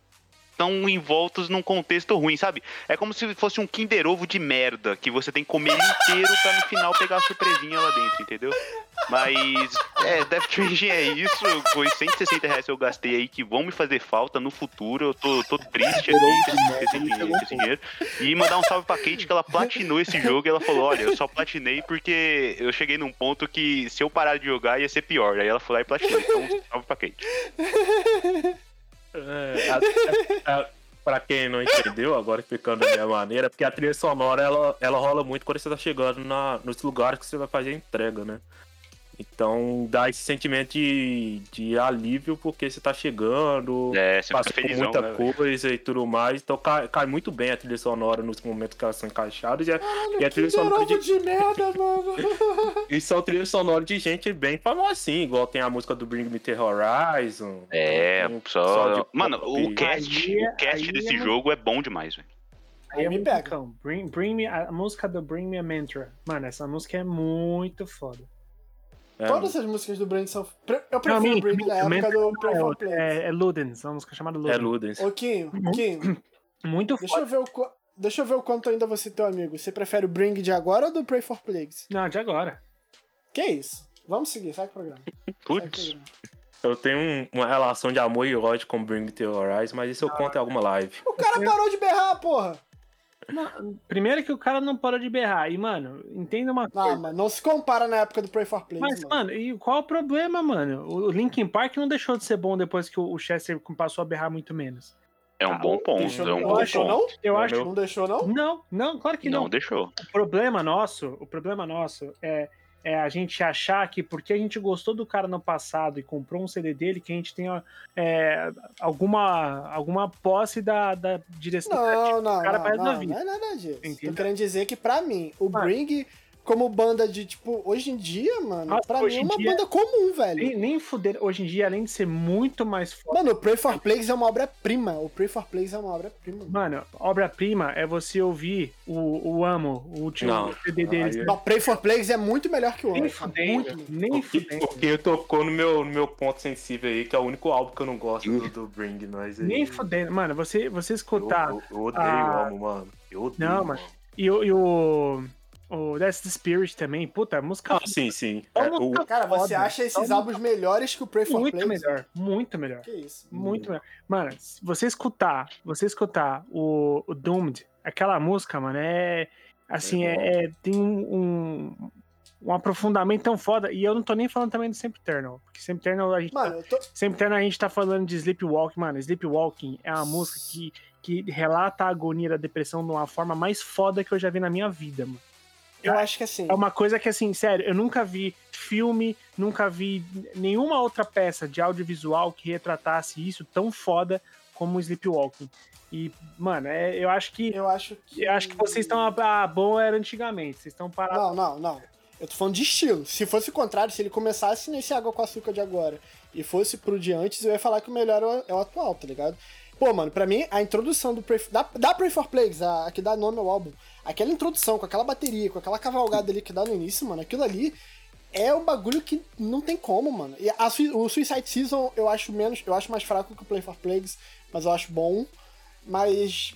estão envoltos num contexto ruim, sabe? É como se fosse um Kinder Ovo de merda, que você tem que comer inteiro pra no final pegar a surpresinha lá dentro, entendeu? Mas, é, Death Stranding é isso, foi 160 reais que eu gastei aí que vão me fazer falta no futuro, eu tô, tô triste aqui esse, esse dinheiro, esse dinheiro. E mandar um salve pra Kate que ela platinou esse jogo e ela falou, olha, eu só platinei porque eu cheguei num ponto que se eu parar de jogar ia ser pior. Aí ela foi lá e platinou, então um salve pra Kate. É, a- pra quem não entendeu, agora explicando da minha maneira, porque a trilha sonora ela, ela rola muito quando você tá chegando na, nos lugares que você vai fazer a entrega, né? Então dá esse sentimento de, de alívio porque você tá chegando, É, você passa felizão, muita né, coisa e tudo mais. Então cai, cai muito bem a trilha sonora nos momentos que elas são encaixadas. E a, e a trilha Que sonora de, de merda, mano. e são trilhas sonoras de gente bem famosa assim, igual tem a música do Bring Me The Horizon. É, tem só. de Mano, o cast, Aí é- o cast aí desse é- jogo é bom demais, velho. Aí é me muito pega. bom. Bring, bring me, a música do Bring Me a Mantra. Mano, essa música é muito foda. É, Todas as músicas do Brand são. Eu Não, prefiro o me- Brand da época do Pray for é, Play. é, é Ludens, é uma música chamada é Ludens. Ludens. Ô, Kim, Kim, Muito deixa foda. eu ver o. Deixa eu ver o quanto ainda você é teu amigo. Você prefere o Bring de agora ou do Pray for Plagues? Não, de agora. Que isso? Vamos seguir, segue o programa. O Putz. Eu tenho um- uma relação de amor e ódio com Bring The Horizon, mas isso eu conto em alguma live. O cara parou de berrar, porra! Não, primeiro que o cara não parou de berrar. E, mano, entenda uma Ah, coisa. mano, não se compara na época do Pray for Plagues, Mas, mano. mano, e qual o problema, mano? O Linkin Park não deixou de ser bom depois que o Chester passou a berrar muito menos. É um bom ponto, Deixou, é um não bom deixou, ponto. não? Eu É, acho. meu- Não deixou, não? Não, não, claro que Não, não. deixou. O problema nosso, o problema nosso é, é a gente achar que porque a gente gostou do cara no passado e comprou um CD dele, que a gente tenha é, alguma, alguma posse da, da direção Não, não, cara não, na não, vida. não é nada disso. Entendeu? Tô querendo dizer que pra mim, o. Bring, como banda de, tipo, hoje em dia, mano, Nossa, pra mim é uma dia- banda comum, velho. Nem, nem fuder, hoje em dia, além de ser muito mais foda. Mano, o Pray for Plagues é uma obra-prima. O Pray for Plagues é uma obra-prima. Mano, obra-prima é você ouvir o, o Amo, o último Não, CD deles. aí- Não, Pray for Plagues é muito melhor que o Nem outro. cara. fudendo, nem fudendo. Porque tocou no meu, no meu ponto sensível aí, que é o único álbum que eu não gosto do, do Bring, mas aí- Nem fudendo. Mano, você, você eu, escutar. eu, eu odeio Ah. o amo, mano. Eu odeio. Não, amo. mas- E, e o. O That's the Spirit também, puta, música Ah, sim, sim. É, música o, Cara, você foda. acha esses Só álbuns melhores que o Pray for muito Plagues? melhor, muito melhor. Que isso? Muito melhor. Mano, se você escutar, você escutar o, o Doomed, aquela música, mano, é. Assim, É é, é- tem um, um aprofundamento tão foda. E eu não tô nem falando também do Sempre Eternal. Porque Sempre Eternal a gente. tá- Mano, eu tô... Sempre Eternal a gente tá falando de Sleepwalking, mano. Sleepwalking é uma música que, que relata a agonia da depressão de uma forma mais foda que eu já vi na minha vida, mano. Eu acho que assim. É uma coisa que, assim, sério, eu nunca vi filme, nunca vi nenhuma outra peça de audiovisual que retratasse isso tão foda como o Sleepwalking. E, mano, é- eu acho que. Eu acho que. Eu acho que vocês estão. Ah, bom era antigamente. Vocês estão parados. Não, não, não. Eu tô falando de estilo. Se fosse o contrário, se ele começasse nesse água com açúcar de agora e fosse pro de antes, eu ia falar que o melhor é o, é o atual, tá ligado? Pô, mano, pra mim, a introdução do Pray, da, da Pray for Plagues, a, a que dá nome ao álbum, aquela introdução com aquela bateria, com aquela cavalgada ali que dá no início, mano, aquilo ali é um bagulho que não tem como, mano. E a o Suicide Season eu acho menos, eu acho mais fraco que o Play for Plagues, mas eu acho bom. Mas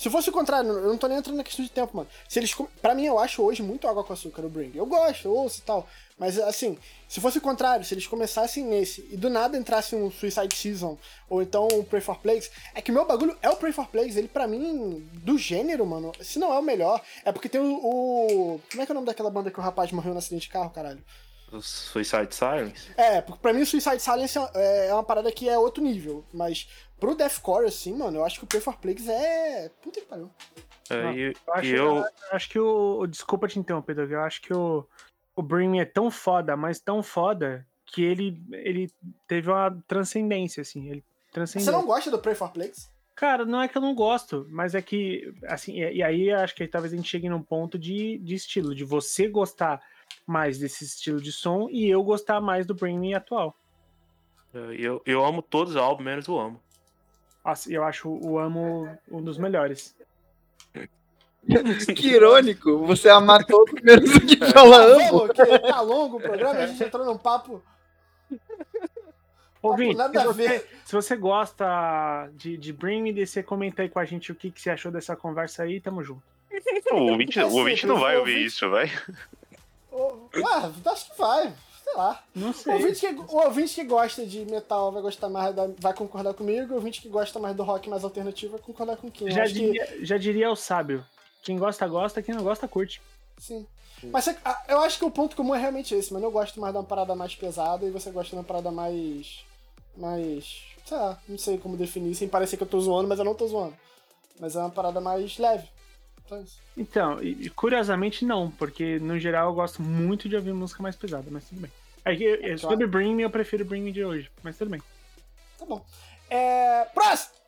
Se fosse o contrário, eu não tô nem entrando na questão de tempo, mano. Se eles. Pra mim, eu acho hoje muito água com açúcar o Bring. Eu gosto, eu ouço e tal. Mas assim, se fosse o contrário, se eles começassem nesse e do nada entrasse um Suicide Season ou então um Pray for Plagues, é que o meu bagulho é o Pray for Plagues. Ele, pra mim, do gênero, mano, se não é o melhor, é porque tem o. o- Como é que é o nome daquela banda que o rapaz morreu no acidente de carro, caralho? O Suicide Silence. É, porque pra mim o Suicide Silence é é uma parada que é outro nível. Mas pro Deathcore, assim, mano, eu acho que o Pray for Plagues é. Puta que pariu. É, Não, e, Eu acho, e eu. eu acho que o, Desculpa te interromper, Doug. Eu acho que o, o Bring Me é tão foda, mas tão foda, que ele, ele teve uma transcendência, assim. Ele transcendeu. Você não gosta do Pray for Plagues? Cara, não é que eu não gosto, mas é que, assim, e, e aí acho que talvez a gente chegue num ponto de, de estilo, de você gostar mais desse estilo de som e eu gostar mais do Bring Me atual. Eu, eu amo todos os álbuns, menos o amo. Eu acho o Amo um dos melhores. Que irônico, você amar todos menos o que fala amo. Que tá longo o programa, a gente entrou num papo. Ouvinte, nada se a você, se você gosta de, de Bring Me, você comenta aí com a gente o que, que você achou dessa conversa aí, tamo junto. O ouvinte, o ouvinte não vai ouvir isso, vai. Ah, acho que vai. Sei lá. Não O sei. ouvinte, que, o ouvinte que gosta de metal vai gostar mais da, vai concordar comigo, o ouvinte que gosta mais do rock mais alternativo vai concordar com quem. Já acho que- diria, já diria o sábio. Quem gosta, gosta, quem não gosta, curte. Sim. Mas você- ah, eu acho que o ponto comum é realmente esse, mano. Eu gosto mais de uma parada mais pesada e você gosta de uma parada mais. mais. sei lá, não sei como definir, sem parecer que eu tô zoando, mas eu não tô zoando. Mas é uma parada mais leve. Então, curiosamente não, porque no geral eu gosto muito de ouvir música mais pesada, mas tudo bem. É que é, sobre Bring Me, eu prefiro Bring Me de hoje, mas tudo bem. Tá bom. É. Próximo!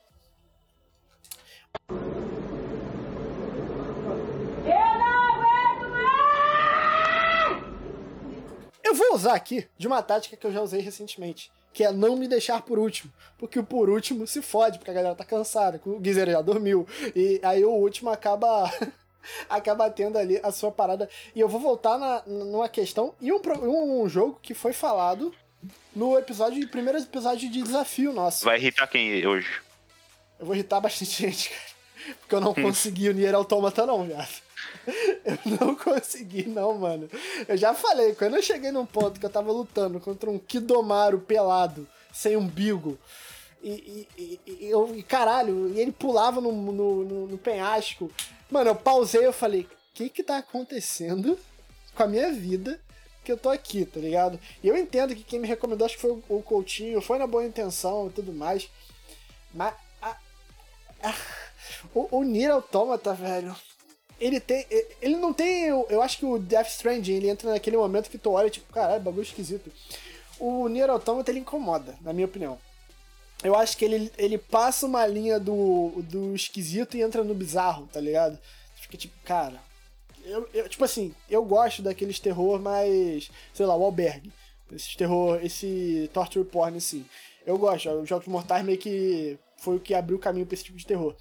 Eu vou usar aqui de uma tática que eu já usei recentemente, que é não me deixar por último. Porque o por último se fode, porque a galera tá cansada, o Guizer já dormiu. E aí o último acaba. acaba tendo ali a sua parada. E eu vou voltar na, numa questão e um, pro- um jogo que foi falado no episódio, primeiro episódio de desafio nosso. Vai irritar quem hoje? Eu vou irritar bastante gente, cara. Porque eu não consegui o Nier Automata, não, viado. Eu não consegui, não, mano. Eu já falei, quando eu cheguei num ponto que eu tava lutando contra um Kidomaru pelado, sem umbigo, e, e, e- eu, e caralho, e ele pulava no, no, no- no penhasco. Mano, eu pausei eu falei, o que que tá acontecendo com a minha vida que eu tô aqui, tá ligado? E eu entendo que quem me recomendou, acho que foi o, o Coutinho, foi na boa intenção e tudo mais. Mas a- a- o, o Nier Automata, velho, ele tem. Ele não tem. Eu, eu acho que o Death Stranding ele entra naquele momento que tu olha, tipo, caralho, bagulho esquisito. O Nier Automata ele incomoda, na minha opinião. Eu acho que ele, ele passa uma linha do, do esquisito e entra no bizarro, tá ligado? Fica tipo, cara. Eu, eu- tipo assim, eu gosto daqueles terror mais. Sei lá, o albergue. Esse terror, esse torture porn, assim. Eu gosto. Os Jogos Mortais meio que foi o que abriu o caminho pra esse tipo de terror.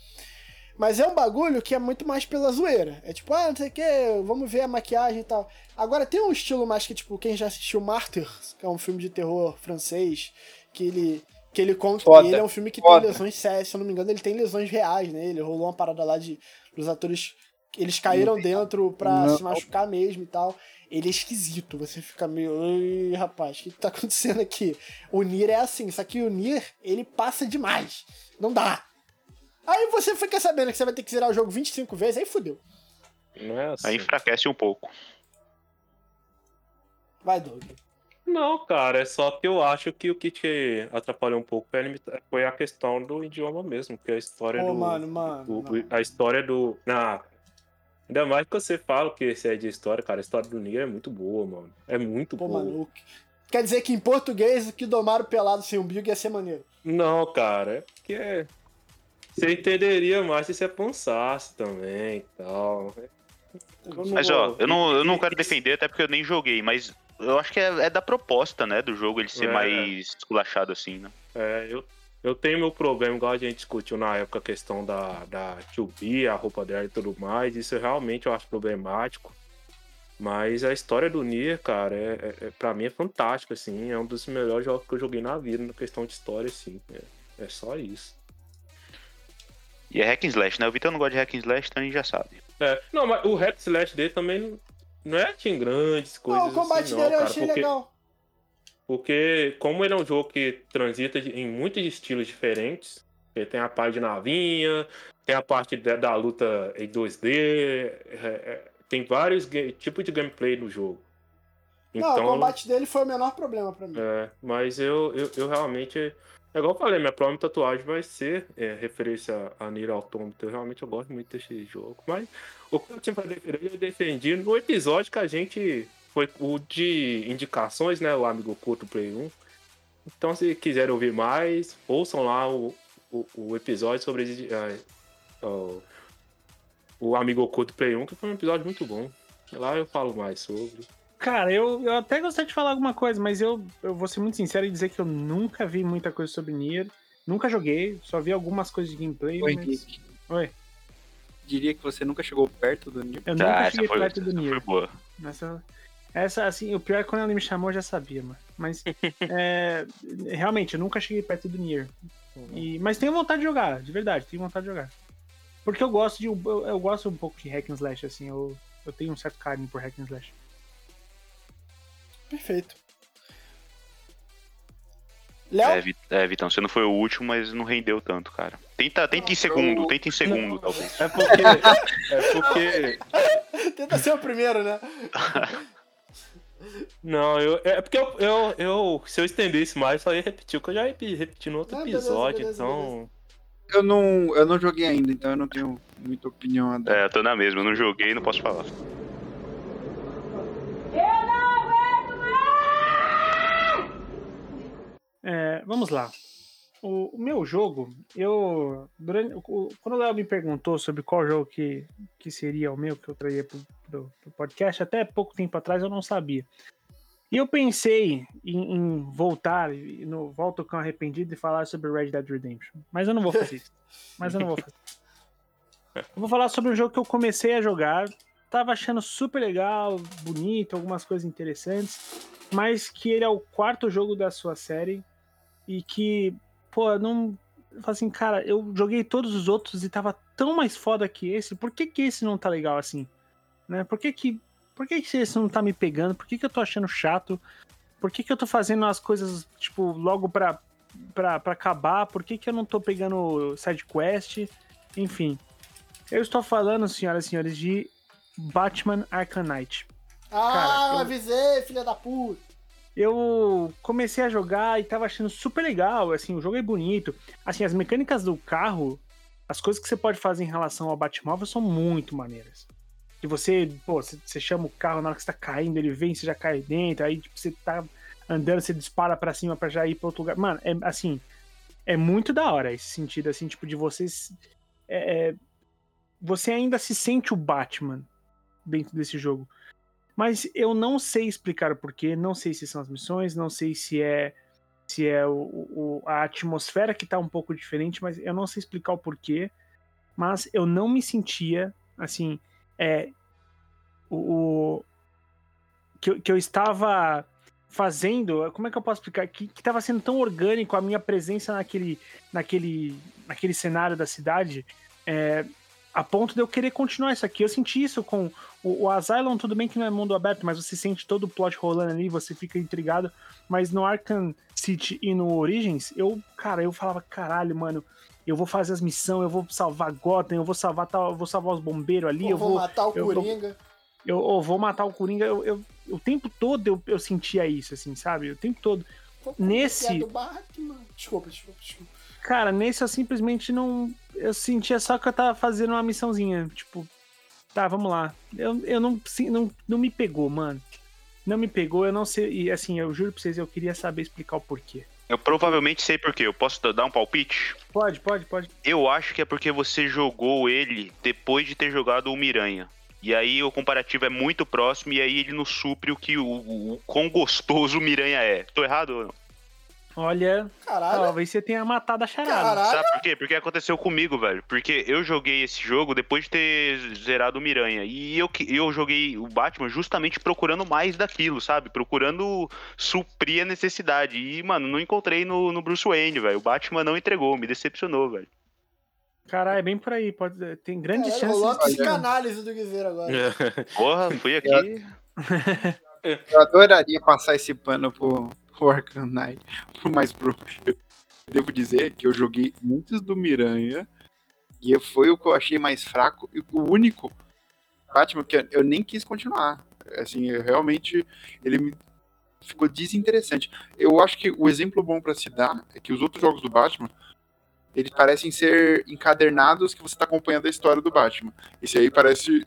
Mas é um bagulho que é muito mais pela zoeira. É tipo, ah, não sei o que, vamos ver a maquiagem e tal. Agora tem um estilo mais que, tipo, quem já assistiu Martyrs, que é um filme de terror francês, que ele. Que ele conta Foda, que ele é um filme que foda. tem lesões sérias, se eu não me engano, ele tem lesões reais, né? Ele rolou uma parada lá de. Os atores. Eles caíram dentro pra Não. se machucar mesmo e tal. Ele é esquisito, você fica meio. Oi, rapaz, o que, tá acontecendo aqui? O Nier é assim, só que o Nier, ele passa demais. Não dá. Aí você fica sabendo que você vai ter que zerar o jogo 25 vezes, aí fudeu. Não é assim. Aí enfraquece um pouco. Vai, Doug. Não, cara, é só que eu acho que o que te atrapalhou um pouco foi a limita- foi a questão do idioma mesmo, que a história Pô, do. mano, mano. o- não. a história do. Na, ainda mais que você fala que esse é de história, cara. A história do Nier é muito boa, mano. É muito Pô, boa. mano, o que- quer dizer que em português o que domaram pelado sem umbigo ia ser maneiro. Não, cara, é porque você entenderia mais se você pensasse também e tal. Não Mas ó, eu não, eu não quero defender até porque eu nem joguei, mas eu acho que é, é da proposta, né, do jogo ele ser É. mais esculachado assim, né? É, eu, eu tenho meu problema, igual a gente discutiu na época a questão da, da 2B, a roupa dela e tudo mais. Isso realmente eu acho problemático. Mas a história do Nier, cara, é, é, é- pra mim é fantástica, assim. É um dos melhores jogos que eu joguei na vida, na questão de história, assim. É, é só isso. E é hack and slash, né? O Vitor não gosta de hack and slash, então a gente já sabe. É, não, mas o hack slash dele também não é tinha grandes coisas Não, o combate assim, dele não, eu cara, achei porque, legal. porque como ele é um jogo que transita em muitos estilos diferentes, ele tem a parte de navinha, tem a parte da, da luta em 2D, é, é, tem vários tipos de gameplay no jogo. Não, Então, o combate dele foi o menor problema pra mim. É, mas eu, eu, eu realmente. É igual eu falei, minha próxima tatuagem vai ser é, referência a Nier Automata. Eu realmente eu gosto muito desse jogo. Mas o que eu tinha pra defender, eu defendi no episódio que a gente. Foi o de indicações, né? O Amigo Culto Play 1. Então, se quiserem ouvir mais, ouçam lá o, o, o episódio sobre é, o, o Amigo Oculto Play 1, que foi um episódio muito bom. Lá eu falo mais sobre. Cara, eu, eu até gostaria de falar alguma coisa, mas eu, eu vou ser muito sincero e dizer que eu nunca vi muita coisa sobre Nier. Nunca joguei, só vi algumas coisas de gameplay, Oi, mas... Oi. Diria que você nunca chegou perto do Nier. Eu Tá, nunca essa cheguei foi, perto do essa foi Nier. boa. Essa, essa, assim, o pior é que quando ele me chamou, eu já sabia, mano. Mas, é, realmente, eu nunca cheguei perto do Nier. E, mas tenho vontade de jogar, de verdade, tenho vontade de jogar. Porque eu gosto de. Eu, eu gosto um pouco de hack and slash, assim, eu, eu tenho um certo carinho por hack and slash. Perfeito. Léo? É, é, Vitão, você não foi o último, mas não rendeu tanto, cara. Tenta, tenta em segundo, tenta em segundo, talvez. É porque. é porque. Tenta ser o primeiro, né? Não, eu, é porque eu, eu, eu- Se eu estendesse mais, só ia repetir o que eu já repeti no outro Ah, beleza, episódio, beleza, então. Eu não, eu não joguei ainda, então eu não tenho muita opinião a dar. É, eu tô na mesma, eu não joguei, não posso falar. É, vamos lá. O, o meu jogo, eu. Durante, o- quando o Léo me perguntou sobre qual jogo que, que seria o meu, que eu traria pro, pro, pro podcast, até pouco tempo atrás eu não sabia. E eu pensei em, em voltar, no Volto com Arrependido e falar sobre Red Dead Redemption. Mas eu não vou fazer isso. Mas eu não vou fazer. Eu vou falar sobre um jogo que eu comecei a jogar, tava achando super legal, bonito, algumas coisas interessantes, mas que ele é o quarto jogo da sua série e que, pô, não. Assim, cara, eu joguei todos os outros e tava tão mais foda que esse, por que, que esse não tá legal assim? Né? Por que que. Por que, que esse não tá me pegando? Por que, que eu tô achando chato? Por que, que eu tô fazendo as coisas, tipo, logo pra, pra, pra acabar? Por que, que eu não tô pegando side quest? Enfim. Eu estou falando, senhoras e senhores, de Batman Arkham Knight. Ah, Cara, eu- avisei, filha da puta. Eu comecei a jogar e tava achando super legal, assim, o jogo é bonito. Assim, as mecânicas do carro, as coisas que você pode fazer em relação ao Batmóvel são muito maneiras. Que você, pô, você, chama o carro na hora que você tá caindo, ele vem, você já cai dentro, aí tipo, você tá andando, você dispara pra cima pra já ir pra outro lugar. Mano, é assim, é muito da hora esse sentido, assim, tipo, de vocês. é, é, você ainda se sente o Batman dentro desse jogo. Mas eu não sei explicar o porquê, não sei se são as missões, não sei se é se é o, o- a atmosfera que tá um pouco diferente, mas eu não sei explicar o porquê. Mas eu não me sentia assim, é o, o- que, eu- que eu estava fazendo, como é que eu posso explicar? Que, que tava sendo tão orgânico a minha presença naquele, naquele, naquele cenário da cidade, é, a ponto de eu querer continuar isso aqui. Eu senti isso com o, o Asylum, tudo bem que não é mundo aberto, mas você sente todo o plot rolando ali, você fica intrigado. Mas no Arkham City e no Origins, eu, cara, eu falava, caralho, mano, eu vou fazer as missões, eu vou salvar Gotham, eu vou salvar tal, eu vou salvar os bombeiros ali, eu eu vou vou, matar o eu vou- Coringa. eu, eu vou matar o Coringa. Eu, eu- o tempo todo eu, eu sentia isso, assim, sabe? O tempo todo. Vou nesse- é do Batman. Desculpa, desculpa, desculpa. Cara, nesse eu simplesmente não. Eu sentia só que eu tava fazendo uma missãozinha. Tipo, tá, vamos lá. Eu, eu não, não. Não me pegou, mano. Não me pegou, eu não sei. E assim, eu juro pra vocês, eu queria saber explicar o porquê. Eu provavelmente sei por quê. Eu posso dar um palpite? Pode, pode, pode. Eu acho que é porque você jogou ele depois de ter jogado o Miranha. E aí o comparativo é muito próximo e aí ele não supre o que o, o, o quão gostoso o Miranha é. Tô errado ou não? Olha, Caralho. talvez você tenha matado a charada. Caralho. Sabe por quê? Porque aconteceu comigo, velho. Porque eu joguei esse jogo depois de ter zerado o Miranha. E eu, que- eu joguei o Batman justamente procurando mais daquilo, sabe? Procurando suprir a necessidade. E, mano, não encontrei no, no Bruce Wayne, velho. O Batman não entregou, me decepcionou, velho. Caralho, é bem por aí. Pode, tem grandes Caralho, rolou a psicanálise do Guizeiro agora. Porra, fui aqui. Eu adoraria passar esse pano pro, pro Arkham Knight. Mas pro, eu devo dizer que eu joguei muitos do Miranha e foi o que eu achei mais fraco e o único Batman que eu nem quis continuar. Assim, eu realmente ele me ficou desinteressante. Eu acho que o exemplo bom pra se dar é que os outros jogos do Batman eles parecem ser encadernados que você tá acompanhando a história do Batman. Esse aí parece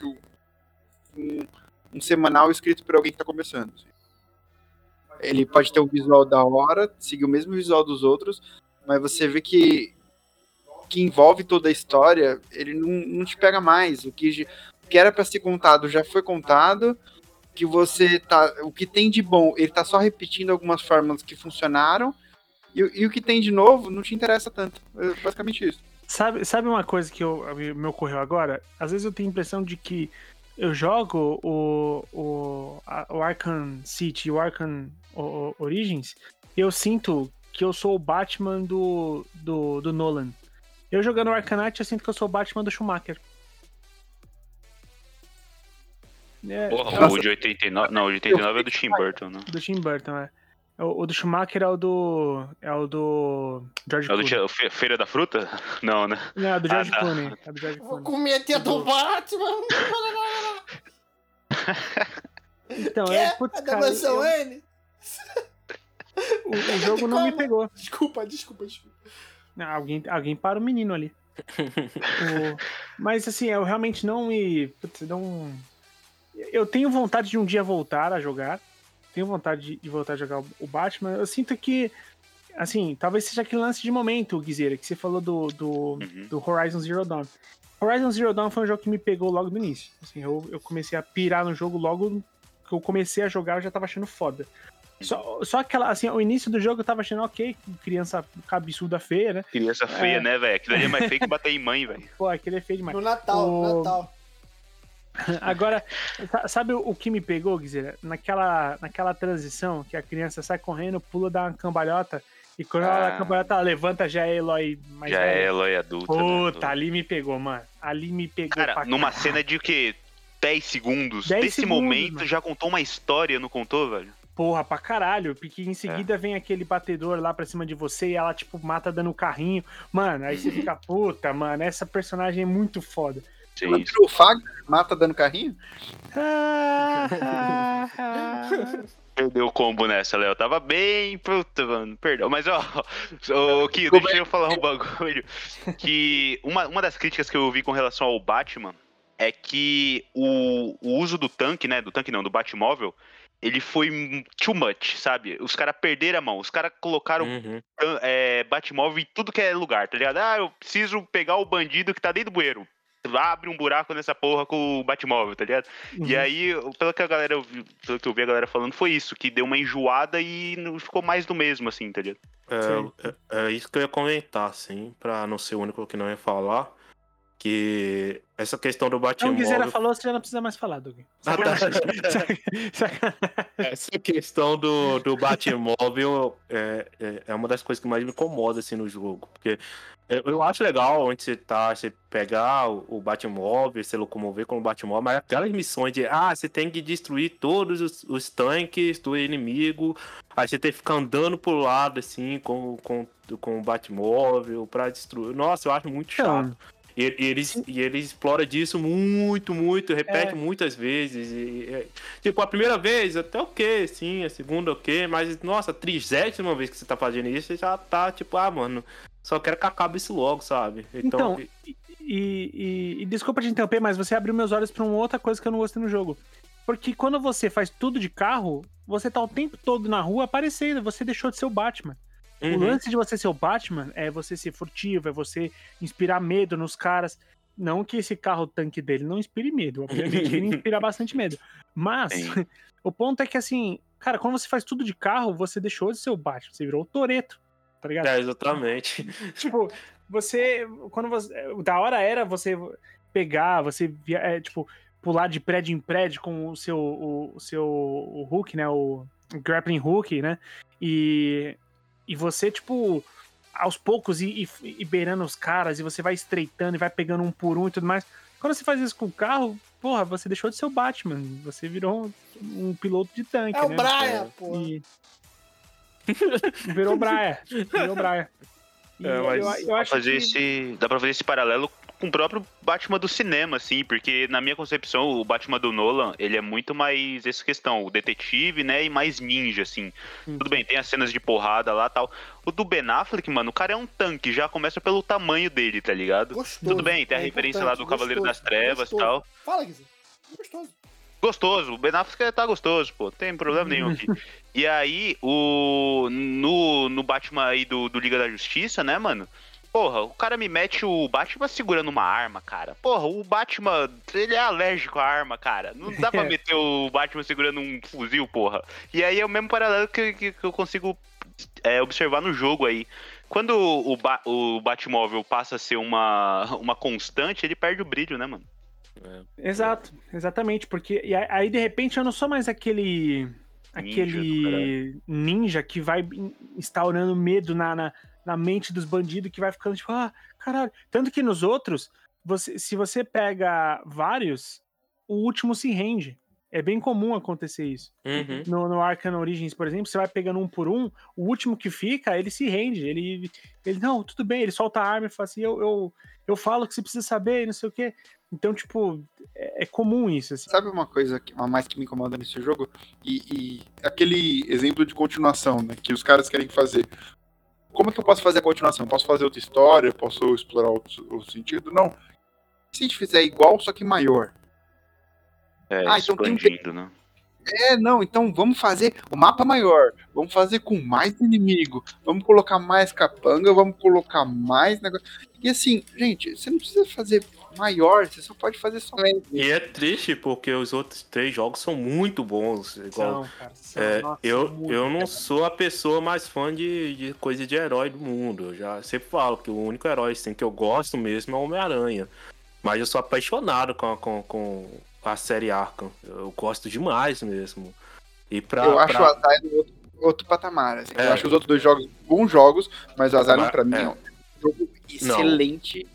um, um semanal escrito por alguém que tá começando. assim. Ele pode ter um visual da hora, seguir o mesmo visual dos outros, mas você vê que que envolve toda a história, ele não, não te pega mais. O que, o que era pra ser contado já foi contado. Que você tá. O que tem de bom, ele tá só repetindo algumas fórmulas que funcionaram. E, o- e o que tem de novo não te interessa tanto. É basicamente isso. Sabe, sabe uma coisa que eu, me ocorreu agora? Às vezes eu tenho a impressão de que eu jogo o, o, a- o Arkham City o Arkham o- Origins eu sinto que eu sou o Batman do, do, do Nolan. Eu jogando o Arkham Knight, eu sinto que eu sou o Batman do Schumacher. É, Porra, o de 89. Não, o de 89 é do Tim Burton, né? do Tim Burton, é. O, o do Schumacher é o do. É o do. George É o do Clooney. Feira da Fruta? Não, né? Não, é o do George Ah, tá. Clooney. É do George Vou Clooney. comer a tia do Batman. Então, Que? é. É Putz, da cara, mansão eu- N? o, o jogo não me pegou. Desculpa, desculpa, desculpa. Não, alguém, alguém para o menino ali. O- Mas assim, eu realmente não me. Putz, não. Eu tenho vontade de um dia voltar a jogar. Tenho vontade de, de voltar a jogar o- o Batman. Eu sinto que. Assim, talvez seja aquele lance de momento, Guizeira, que você falou do, do, Uhum. do Horizon Zero Dawn. Horizon Zero Dawn foi um jogo que me pegou logo no início. Assim, eu, eu comecei a pirar no jogo logo que eu comecei a jogar, eu já tava achando foda. Só, só aquela, assim, o início do jogo eu tava achando ok, criança cabeçuda feia, né? Criança feia, É. né, velho? Aquilo ali é mais feio que bater em mãe, velho. Pô, aquele é feio demais. No Natal, no O- Natal. Agora, sa- sabe o que me pegou, Guizeira? Naquela, naquela transição que a criança sai correndo, pula, dá uma cambalhota, e quando ela dá Ah. a cambalhota, ela levanta, já é Eloy mais Já é velha. Eloy adulta. né? Puta, ali me pegou, mano. Ali me pegou Cara, pra numa caralho. cena de o quê? 10 segundos. 10 Desse segundos, momento mano. já contou uma história, não contou, velho? Porra, pra caralho. Porque É. em seguida vem aquele batedor lá pra cima de você e ela, tipo, mata dando o carrinho. Mano, aí você fica, puta, mano, essa personagem é muito foda. Ela o Fagner, mata dando carrinho? Perdeu o combo nessa, Léo. Tava bem. Puta, mano. Perdão. Mas, ó, ô, Kio, deixa eu falar um bagulho. Que uma, uma das críticas que eu ouvi com relação ao Batman é que o, o uso do tanque, né? Do tanque não, do Batmóvel, ele foi too much, sabe? Os caras perderam a mão. Os caras colocaram Uhum. é, Batmóvel em tudo que é lugar, tá ligado? Ah, eu preciso pegar o bandido que tá dentro do bueiro. Abre um buraco nessa porra com o Batmóvel, tá ligado? Uhum. E aí, pelo que a galera pelo que eu vi a galera falando, foi isso, que deu uma enjoada e não ficou mais do mesmo, assim, tá ligado? É, é, é isso que eu ia comentar, assim, pra não ser o único que não ia falar. Que essa questão do Então, o Guizeira Batmóvel. falou, você já não precisa mais falar, Doug. Ah, tá. Essa questão do, do Batmóvel é, é, é uma das coisas que mais me incomoda assim, no jogo. Porque eu, eu acho legal onde você tá, você pegar o, o Batmóvel, se locomover com o Batmóvel, mas aquelas missões de ah, você tem que destruir todos os, os tanques do inimigo, aí você tem que ficar andando pro lado assim com, com, com o Batmóvel pra destruir. Nossa, eu acho muito chato. Então, E, e eles, e ele explora disso muito, muito, repete É. muitas vezes. E, e- tipo, a primeira vez, até ok, sim, a segunda ok, mas, nossa, a trigésima vez que você tá fazendo isso, você já tá, tipo, ah, mano, só quero que acabe isso logo, sabe? Então, e, e- e desculpa te interromper, mas você abriu meus olhos pra uma outra coisa que eu não gostei no jogo. Porque quando você faz tudo de carro, você tá o tempo todo na rua aparecendo, você deixou de ser o Batman. O Uhum. lance de você ser o Batman é você ser furtivo, é você inspirar medo nos caras. Não que esse carro tanque dele não inspire medo, obviamente ele inspira bastante medo. Mas o ponto é que assim, cara, quando você faz tudo de carro, você deixou de ser o Batman, você virou o Toreto, tá ligado? É, exatamente. tipo, você. Quando você. Da hora era você pegar, você é, tipo, pular de prédio em prédio com o seu. O, o seu o hook, né? O grappling hook, né? E. E você, tipo. aos poucos e, e, e beirando os caras, e você vai estreitando e vai pegando um por um e tudo mais. Quando você faz isso com o carro, porra, você deixou de ser o Batman. Você virou um, um piloto de tanque. É o né? Brian, porra. E... Virou Brian. Virou Brian. E É, mas eu, eu Dá pra acho fazer que... esse, dá pra fazer esse paralelo com o próprio Batman do cinema, assim, porque na minha concepção, o Batman do Nolan, ele é muito mais essa questão, o detetive, né, e mais ninja, assim. Hum. Tudo bem, tem as cenas de porrada lá tal. O do Ben Affleck, mano, o cara é um tanque, já começa pelo tamanho dele, tá ligado? Gostoso. Tudo bem, tem a É referência lá do Cavaleiro gostoso, das Trevas e tal. Fala, Guizão. Gostoso. Gostoso, o Ben Affleck tá gostoso, pô, tem problema nenhum aqui. E aí, o no, no Batman aí do, do Liga da Justiça, né, mano? Porra, o cara me mete o Batman segurando uma arma, cara. Porra, o Batman, ele é alérgico à arma, cara. Não dá pra É. meter o Batman segurando um fuzil, porra. E aí é o mesmo paralelo que, que, que eu consigo é, observar no jogo aí. Quando o, ba o Batmóvel passa a ser uma, uma constante, ele perde o brilho, né, mano? Exato, exatamente, porque e aí, de repente eu não sou mais aquele aquele ninja que vai in- instaurando medo na, na, na mente dos bandidos que vai ficando tipo, ah, caralho. Tanto que nos outros, você, se você pega vários, o último se rende. É bem comum acontecer isso. Uhum. No, no Arcane Origins, por exemplo, você vai pegando um por um, o último que fica, ele se rende. Ele, ele não, tudo bem, ele solta a arma e fala assim: eu, eu, eu falo que você precisa saber não sei o quê. Então, tipo, é, é comum isso. Assim. Sabe uma coisa que- a mais que me incomoda nesse jogo? E, e aquele exemplo de continuação, né? Que os caras querem fazer. Como é que eu posso fazer a continuação? Posso fazer outra história? Posso explorar outro, outro sentido? Não. Se a gente fizer igual, só que maior. É, Ah, então tem- expandindo, né? É, não, então vamos fazer o mapa maior. Vamos fazer com mais inimigo. Vamos colocar mais capanga, vamos colocar mais negócio. E assim, gente, você não precisa fazer maior, você só pode fazer somente. E é triste porque os outros três jogos são muito bons. Igual, São, cara, são, é, nossa, eu, muito eu não sou a pessoa mais fã de, de coisa de herói do mundo. Eu já sempre falo que o único herói assim, que eu gosto mesmo é o Homem-Aranha. Mas eu sou apaixonado com, a- com, com a série Arkham. Eu gosto demais mesmo. E pra, eu acho pra- o Asylum outro, outro patamar. assim. É. Eu acho os outros dois jogos bons jogos, mas o Asylum Mas- pra mim é. é um jogo excelente,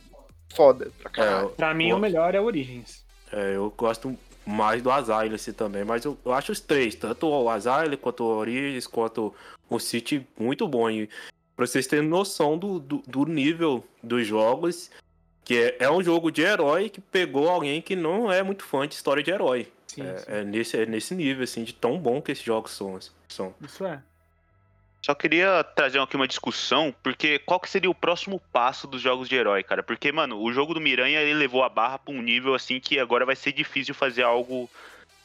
foda pra é, caralho. Pra mim, eu- o melhor é Origins. É, eu gosto mais do Asylum assim, também, mas eu, eu acho os três, tanto o Asylum quanto o Origins, quanto o City, muito bom. E pra vocês terem noção do, do, do nível dos jogos, que é, é um jogo de herói que pegou alguém que não é muito fã de história de herói. Sim, sim. É, é nesse, é nesse nível, assim, de tão bom que esses jogos são. são. Isso é. Só queria trazer aqui uma discussão, porque qual que seria o próximo passo dos jogos de herói, cara? Porque, mano, o jogo do Miranha, ele levou a barra pra um nível, assim, que agora vai ser difícil fazer algo...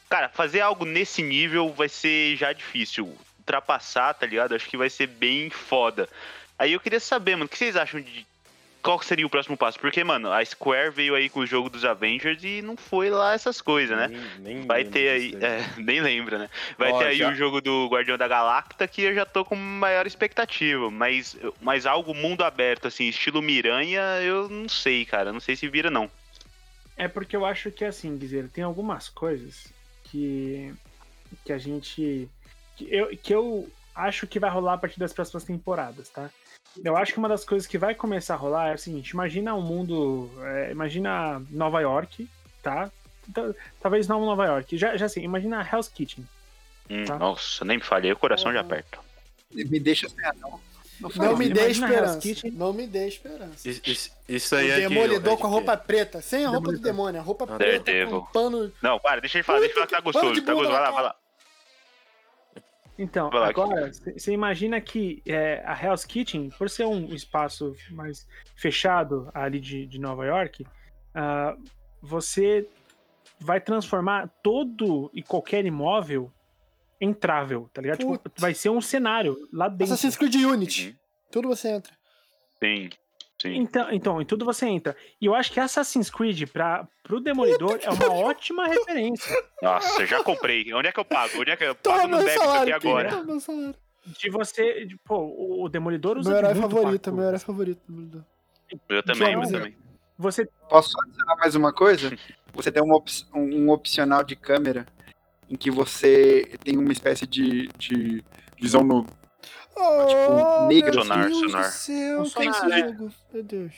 Cara, fazer algo nesse nível vai ser já difícil. Ultrapassar, tá ligado? Acho que vai ser bem foda. Aí eu queria saber, mano, o que vocês acham de... Qual que seria o próximo passo? Porque, mano, a Square veio aí com o jogo dos Avengers e não foi lá essas coisas, né? Nem- nem Vai ter aí. é, nem lembra, né? Vai Ó, ter aí já- o jogo do Guardião da Galacta que eu já tô com maior expectativa, mas, mas algo mundo aberto, assim, estilo Miranha, eu não sei, cara, não sei se vira não. É porque eu acho que, assim, dizer, tem algumas coisas que, que a gente. Que eu, que eu acho que vai rolar a partir das próximas temporadas, tá? Eu acho que uma das coisas que vai começar a rolar é o seguinte: imagina um mundo. é, imagina Nova York, tá? Tá- Talvez não Nova York. Já, já assim, imagina Hell's Kitchen. Hum, Tá. Nossa, nem me falei, o coração já aperta. Me deixa sem não. Não Não me dê esperança. Não me dê esperança. Isso, isso- isso O aí é de- demolidor é de com a roupa preta, sem a roupa do demônio, a roupa Ah, preta com pano. Não, para, deixa ele falar, deixa ele falar que tá Puta gostoso, de tá gostoso, vai lá, na vai lá. Então, Vai agora, você imagina que é, a Hell's Kitchen, por ser um espaço mais fechado ali de, de Nova York, ah, você vai transformar todo e qualquer imóvel entrável, tá ligado? Tipo, vai ser um cenário lá dentro. Assassin's Creed Unity. Uhum. Tudo você entra. Sim, sim. Então, então, em tudo você entra. E eu acho que Assassin's Creed, pra, pro Demolidor, é uma ótima referência. Nossa, já comprei. Onde é que eu pago? Onde é que eu pago Toma no débito aqui agora? Toma meu salário. De você. de- pô, o o Demolidor usa Meu herói muito favorito, parkour. meu herói favorito. Demolidor. Eu também, eu também. Você Posso só adicionar mais uma coisa? Você tem uma op- um opcional de câmera em que você tem uma espécie de, de visão no, Oh, tipo, Mega meu sonar, Deus sonar. do céu, é? Meu Deus.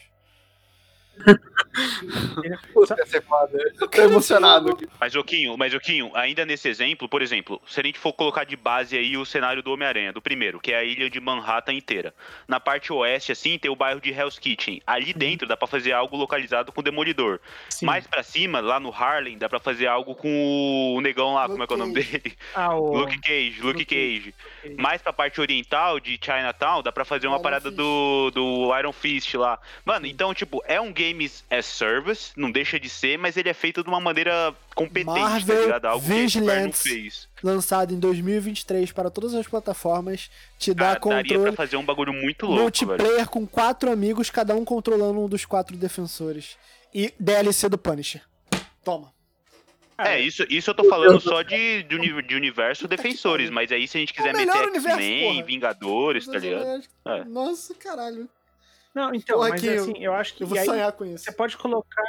Puta, é foda. Eu tô emocionado aqui. Mas, Oquinho, mas, Oquinho, ainda nesse exemplo, por exemplo, se a gente for colocar de base aí o cenário do Homem-Aranha, do primeiro, que é a ilha de Manhattan inteira. Na parte oeste, assim, tem o bairro de Hell's Kitchen. Ali dentro dá pra fazer algo localizado com o Demolidor. Sim. Mais pra cima, lá no Harlem, dá pra fazer algo com o negão lá, como é que é o nome Luke dele? Ah, o... Luke Cage, Luke Luke Cage. Cage. Mais pra parte oriental de Chinatown, dá pra fazer uma Iron parada Fist. do, do Iron Fist lá. Mano, então, tipo, é um games as service, não deixa de ser, mas ele é feito de uma maneira competente, Marvel tá ligado? Algo que a Vigilance. fez. Lançado em 2023 para todas as plataformas, te dá Cara, daria pra controle fazer um bagulho muito louco, velho. multiplayer com quatro amigos, cada um controlando um dos quatro defensores. E DLC do Punisher. Toma. É, isso, isso eu tô falando só de, de, uni- de universo defensores, mas aí se a gente quiser o melhor meter universo, X-Men. Vingadores, tá ligado? É. Nossa, caralho. Não, então, Porra, mas que eu- assim, eu acho que Eu vou aí sonhar com isso. você pode colocar.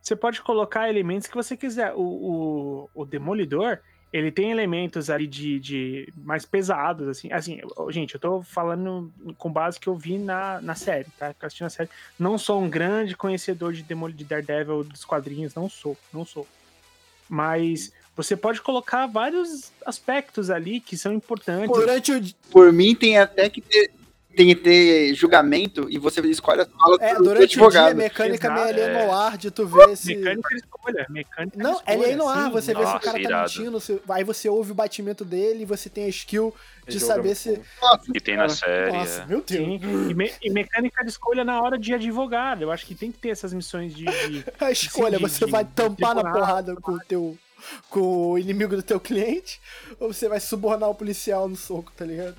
Você pode colocar elementos que você quiser. O, o, o Demolidor, ele tem elementos ali de, de mais pesados, assim. Assim, gente, eu tô falando com base que eu vi na, na série, tá? Que eu assisti na série. Não sou um grande conhecedor de Demol de Daredevil dos quadrinhos, não sou, não sou. Mas você pode colocar vários aspectos ali que são importantes. Durante o. Por mim, tem até que ter, tem que ter julgamento e você escolhe as falas É, do, durante o dia, a advogado. mecânica Exato, meio ali é. no ar de tu ver se. Mecânica de escolha, mecânica Não, ele é no ar, sim. você vê se o Nossa, cara tá irado. mentindo, se- aí você ouve o batimento dele e você tem a skill de é saber se. Nossa, Que tem na série. Nossa, é. meu Deus. E, me- e mecânica de escolha na hora de advogado. Eu acho que tem que ter essas missões de. de- A escolha, de- você de- vai tampar na porrada com o teu. com o inimigo do teu cliente, ou você vai subornar o policial no soco, tá ligado?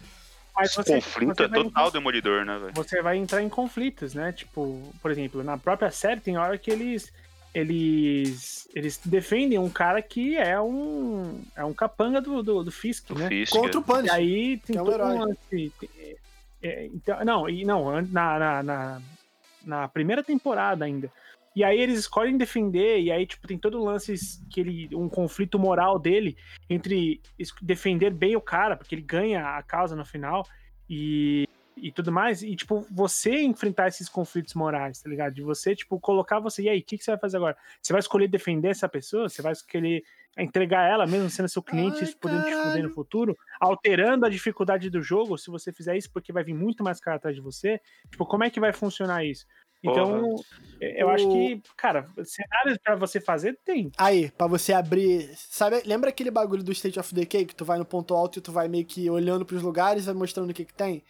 Mas você, Conflito você é vai- total Demolidor, né, velho? Você vai entrar em conflitos, né? Tipo, por exemplo, na própria série tem hora que eles. Eles. Eles defendem um cara que é um. É um capanga do, do, do Fisk, Do né? Fisk. Contra o E Punisher. aí tem Que é um todo herói. um lance. é, então, não, e não, na, na, na, na primeira temporada ainda. E aí eles escolhem defender, e aí, tipo, tem todo o lance que ele. um conflito moral dele entre defender bem o cara, porque ele ganha a causa no final, e, e tudo mais. E, tipo, você enfrentar esses conflitos morais, tá ligado? De você, tipo, colocar você. E aí, o que, que você vai fazer agora? Você vai escolher defender essa pessoa? Você vai escolher entregar ela, mesmo sendo seu cliente, Ai, isso podendo te fuder no futuro, alterando a dificuldade do jogo, se você fizer isso, porque vai vir muito mais cara atrás de você. Tipo, como é que vai funcionar isso? Então, eu acho que, cara, cenários pra você fazer tem. Aí, pra você abrir. Sabe, lembra aquele bagulho do State of Decay que tu vai no ponto alto e tu vai meio que olhando pros lugares e vai mostrando o que que tem?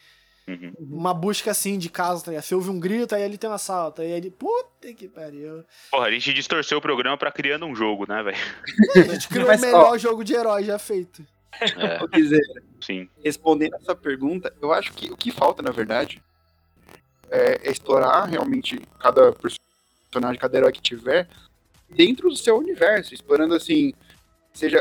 Uhum. Uma busca assim de casa, tá ligado? Você ouve um grito, aí ali tem um assalto. Aí ele. Puta que pariu. Porra, a gente distorceu o programa pra criando um jogo, né, velho? A gente criou Mas, o ó. melhor jogo de herói já feito. É, Guizeira, sim. respondendo essa pergunta, eu acho que o que falta, na verdade, é, explorar realmente cada personagem, cada herói que tiver dentro do seu universo, explorando assim, seja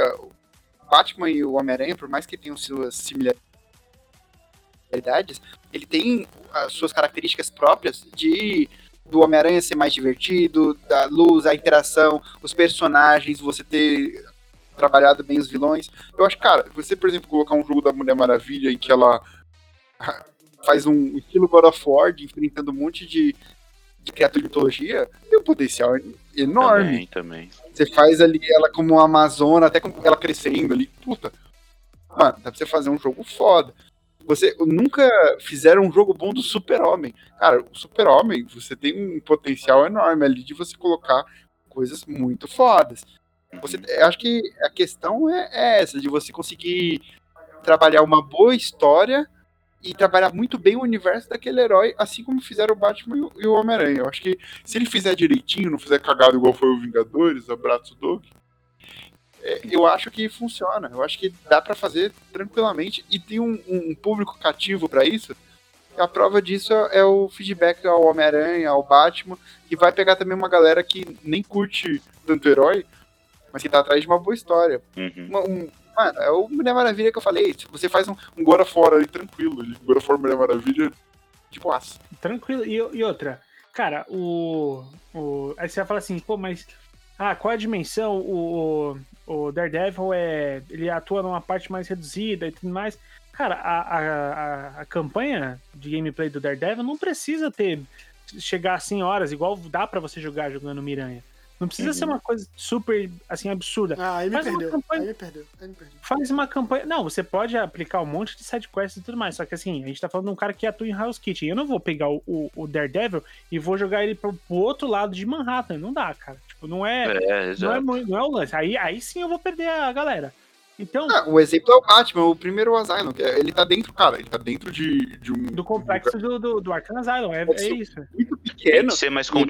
Batman e o Homem-Aranha, por mais que tenham suas similaridades, ele tem as suas características próprias de do Homem-Aranha ser mais divertido, da luz, a interação, os personagens, você ter trabalhado bem os vilões. Eu acho, cara, você, por exemplo, colocar um jogo da Mulher Maravilha em que ela faz um estilo God of War, de enfrentando um monte de, de criatura de mitologia, tem um potencial enorme. Também, também. Você faz ali ela como uma Amazona, até com ela crescendo ali. Puta. Mano, dá pra você fazer um jogo foda. Você nunca fizeram um jogo bom do Super-Homem. Cara, o Super-Homem, você tem um potencial enorme ali de você colocar coisas muito fodas. Você, eu acho que a questão é, é essa, de você conseguir trabalhar uma boa história e trabalhar muito bem o universo daquele herói, assim como fizeram o Batman e o- Homem-Aranha. Eu acho que se ele fizer direitinho, não fizer cagado igual foi o Vingadores, abraço Doug, é, eu acho que funciona. Eu acho que dá pra fazer tranquilamente e tem um, um público cativo pra isso. A prova disso é o feedback ao Homem-Aranha, ao Batman, que vai pegar também uma galera que nem curte tanto herói, mas que tá atrás de uma boa história. Uhum. Uma- um- mano, é o Mulher Maravilha que eu falei. Se você faz um, um God of War tranquilo, God of Mulher Maravilha, tipo aço. Tranquilo. E, e outra, cara, o, o. Aí você vai falar assim, pô, mas. Ah, qual é a dimensão? O, o Daredevil é. Ele atua numa parte mais reduzida e tudo mais. Cara, a, a, a campanha de gameplay do Daredevil não precisa ter chegar assim horas, igual dá para você jogar jogando Miranha. Não precisa Uhum. ser uma coisa super, assim, absurda. Ah, aí me Faz uma perdeu. campanha- Aí me perdeu. Aí me perdeu. Faz uma campanha. Não, você pode aplicar um monte de sidequests e tudo mais. Só que assim, a gente tá falando de um cara que atua em Hell's Kitchen. Eu não vou pegar o, o, o Daredevil e vou jogar ele pro, pro outro lado de Manhattan. Não dá, cara. Tipo, não é, É, não é, não é o lance. Aí, aí sim eu vou perder a galera. Então, Ah, o exemplo é o Batman, o primeiro Asylum. é- Ele tá dentro, cara, ele tá dentro de, de um. do complexo do, do, do Arkham Asylum. É, é ser. isso. muito Tem pequeno. que ser mais é um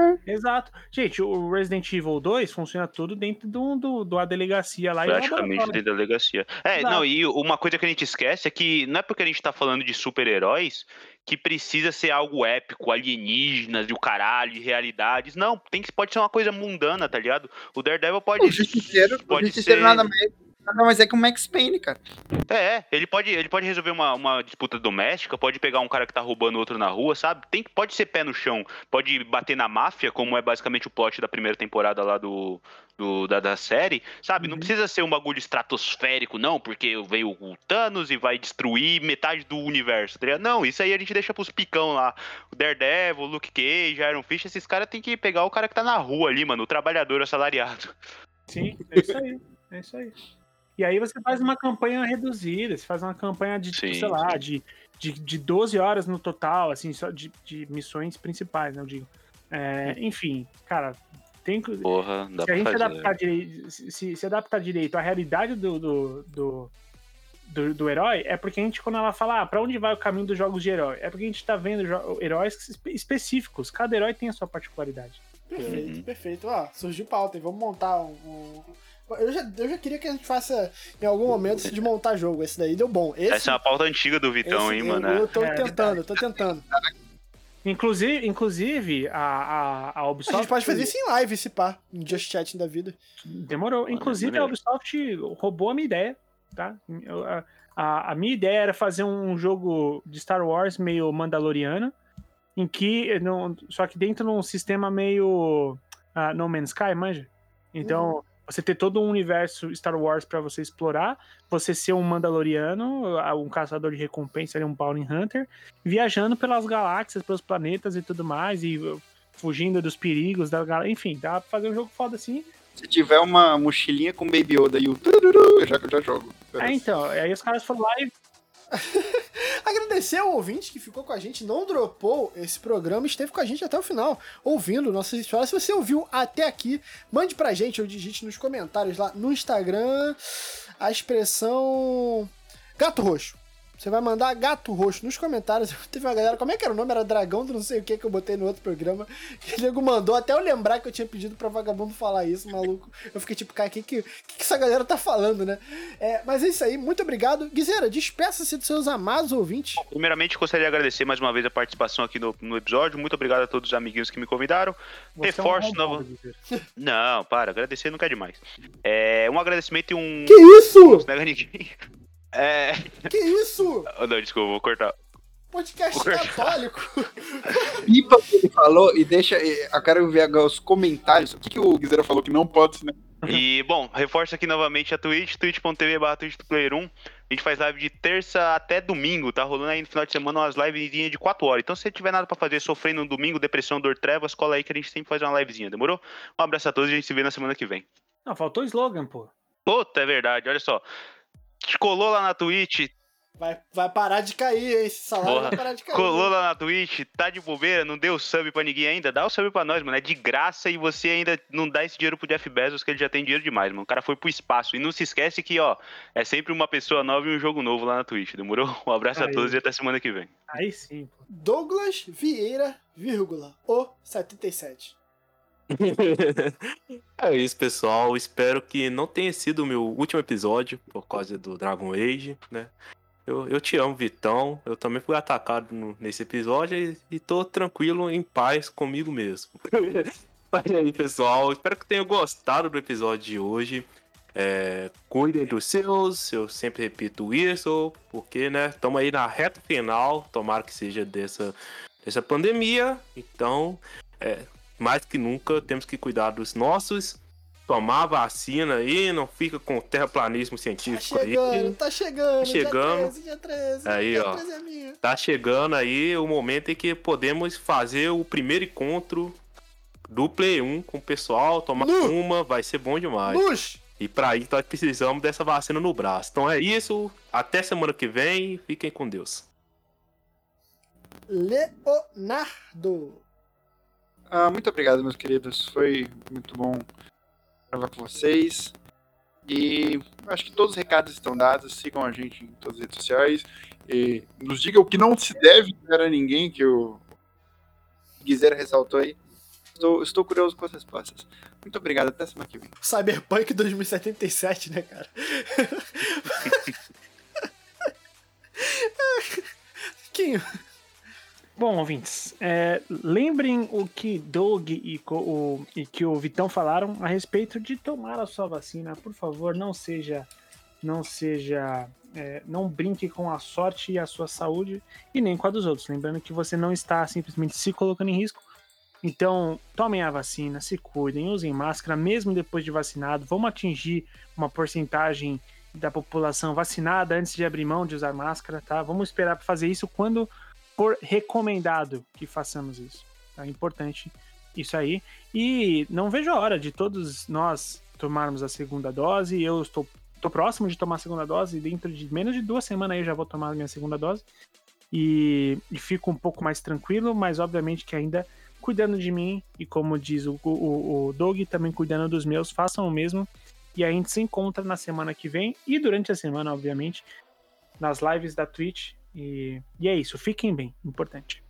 muito- Exato. Gente, o Resident Evil 2 funciona tudo dentro do, do, do a delegacia lá e Praticamente da delegacia. É, Exato. não, e uma coisa que a gente esquece é que não é porque a gente tá falando de super-heróis que precisa ser algo épico, alienígenas e o caralho, de realidades. Não, tem que, pode ser uma coisa mundana, tá ligado? O Daredevil pode. O pode ser- nada, mais, nada mais é que o Max Payne, cara. É, ele pode, ele pode resolver uma, uma disputa doméstica, pode pegar um cara que tá roubando outro na rua, sabe? Tem, pode ser pé no chão, pode bater na máfia, como é basicamente o plot da primeira temporada lá do, do- da, da série, sabe? Não Uhum. precisa ser um bagulho estratosférico, não, porque veio o Thanos e vai destruir metade do universo, tá ligado? Não, isso aí a gente deixa pros picão lá. O Daredevil, o Luke Cage, Iron Fist, esses caras tem que pegar o cara que tá na rua ali, mano, o trabalhador assalariado. Sim, é isso aí. É isso aí. E aí você faz uma campanha reduzida, você faz uma campanha de, tipo, sei lá, de, de, de 12 horas no total, assim, só de, de missões principais, né, eu digo. É, enfim, cara, tem que. Porra, dá se a pra gente fazer. adaptar direito, se, se- adaptar direito à realidade do, do, do, do, do herói, é porque a gente, quando ela fala, ah, pra onde vai o caminho dos jogos de herói? É porque a gente tá vendo heróis espe- específicos, cada herói tem a sua particularidade. Perfeito, Uhum. perfeito. Ó, surgiu pauta? Vamos montar um. um- Eu, já, eu já queria que a gente faça em algum momento isso de montar jogo. Esse daí deu bom. Esse, Essa é uma pauta antiga do Vitão, esse hein, eu, mano? eu tô É, tentando, eu tô tentando. Inclusive, inclusive a, a, a A Ubisoft. gente pode fazer isso em live, se pá. Um Just Chat da vida. Demorou. Inclusive, a. Ubisoft roubou a minha ideia, tá? Eu- a, a, a minha ideia era fazer um jogo de Star Wars meio Mandaloriano, em que. Não, só que dentro de um sistema meio ah, No Man's Sky, manja? Então, você ter todo um universo Star Wars pra você explorar, você ser um Mandaloriano, um caçador de recompensa, um Bounty Hunter, viajando pelas galáxias, pelos planetas e tudo mais, e uh, fugindo dos perigos da galáxia. Enfim, dá pra fazer um jogo foda assim. Se tiver uma mochilinha com Baby Yoda e o tururu, eu já, eu já jogo. É, então, aí os caras foram lá e. Agradecer ao ouvinte que ficou com a gente, não dropou esse programa, esteve com a gente até o final, ouvindo nossas histórias. Se você ouviu até aqui, mande pra gente ou digite nos comentários lá no Instagram a expressão gato roxo. Você vai mandar gato roxo nos comentários. Teve uma galera, como é que era o nome? Era dragão do não sei o que que eu botei no outro programa. Que o nego mandou, até eu lembrar que eu tinha pedido pra vagabundo falar isso, maluco. Eu fiquei tipo, cara, o que, que, que, essa galera tá falando, né? É, mas é isso aí, muito obrigado. Guizeira, despeça-se dos seus amados ouvintes. Primeiramente, gostaria de agradecer mais uma vez a participação aqui no, no episódio. Muito obrigado a todos os amiguinhos que me convidaram. Você Reforço é um Guilherme. Não, para, agradecer nunca é demais. É, um agradecimento e um. Que isso? Não nega ninguém. É. Que isso? oh, Não, desculpa, vou cortar. Podcast Porra. católico. Pipa o que ele falou e deixa. Eu quero ver agora os comentários. O que, que o Guizera falou que não pode, né? E, bom, reforço aqui novamente a Twitch, twitch.tv barra Twitch do Player 1. A gente faz live de terça até domingo, tá rolando aí no final de semana umas lives de 4 horas. Então, se você tiver nada pra fazer, sofrendo no domingo, depressão, dor, trevas, cola aí que a gente sempre faz uma livezinha, demorou? Um abraço a todos e a gente se vê na semana que vem. Não, faltou o slogan, pô. Puta, é verdade, olha só. Colou lá na Twitch, Vai, vai parar de cair, hein? Esse salário Porra. vai parar de cair. colou lá na Twitch, tá de bobeira, não deu sub pra ninguém ainda, dá o sub pra nós, mano. É de graça e você ainda não dá esse dinheiro pro Jeff Bezos, que ele já tem dinheiro demais, mano. O cara foi pro espaço. E não se esquece que, ó, é sempre uma pessoa nova e um jogo novo lá na Twitch, demorou? Um abraço a Aí. todos e até semana que vem. Aí sim, pô. Douglas Vieira, vírgula, o 77. é isso, pessoal. Espero que não tenha sido o meu último episódio por causa do Dragon Age, né? Eu, eu te amo, Vitão. Eu também fui atacado no- nesse episódio e, e tô tranquilo, em paz comigo mesmo. Mas aí, pessoal. Espero que tenham gostado do episódio de hoje. É, cuidem dos seus, eu sempre repito isso, porque, né, estamos aí na reta final, tomara que seja dessa, dessa pandemia, então, é, mais que nunca, temos que cuidar dos nossos tomar vacina aí, não fica com terraplanismo Tá científico chegando, aí. tá chegando. Tá chegando. Dia 13, dia 13. Aí, dia ó. 13 é minha. Tá chegando aí o momento em que podemos fazer o primeiro encontro do Play 1 com o pessoal, tomar Nu! uma, vai ser bom demais. Luz! E pra isso nós precisamos dessa vacina no braço. Então é isso, até semana que vem, fiquem com Deus. Leonardo. Ah, muito obrigado, meus queridos. Foi muito bom falar com vocês. E acho que todos os recados estão dados. Sigam a gente em todas as redes sociais. E nos digam o que não se deve dizer a ninguém, que o Guizera ressaltou aí. Estou, estou curioso com as respostas. Muito obrigado. Até semana que vem. Cyberpunk 2077, né, cara? Quinho. Bom, ouvintes, é, lembrem o que Doug e, o, e que o Vitão falaram a respeito de tomar a sua vacina. Por favor, não seja. Não seja. é, não brinque com a sorte e a sua saúde e nem com a dos outros. Lembrando que você não está simplesmente se colocando em risco. Então, tomem a vacina, se cuidem, usem máscara, mesmo depois de vacinado. Vamos atingir uma porcentagem da população vacinada antes de abrir mão de usar máscara, tá? Vamos esperar para fazer isso quando for recomendado que façamos isso. É importante isso aí. E não vejo a hora de todos nós tomarmos a segunda dose. Eu estou tô próximo de tomar a segunda dose. Dentro de menos de duas semanas eu já vou tomar a minha segunda dose. E, e fico um pouco mais tranquilo, mas obviamente que ainda cuidando de mim. E como diz o, o, o Doug, também cuidando dos meus, façam o mesmo. E a gente se encontra na semana que vem e durante a semana, obviamente, nas lives da Twitch. E, e é isso, fiquem bem, importante.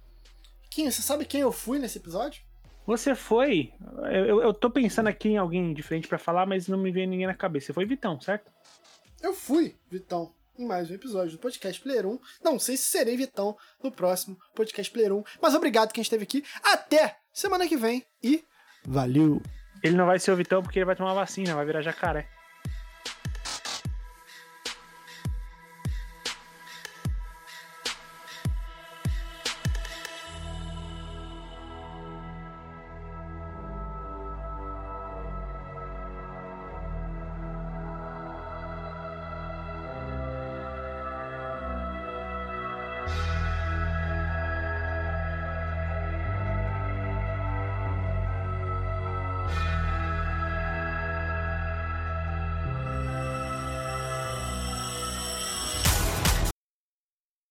Quinho, você sabe quem eu fui nesse episódio? Você foi. Eu, eu- eu tô pensando aqui em alguém diferente pra falar, mas não me veio ninguém na cabeça. Você foi Vitão, certo? Eu fui, Vitão, em mais um episódio do Podcast Player 1. Não sei se serei Vitão no próximo Podcast Player 1, mas obrigado quem esteve aqui. Até semana que vem e valeu! Ele não vai ser o Vitão porque ele vai tomar vacina, vai virar jacaré.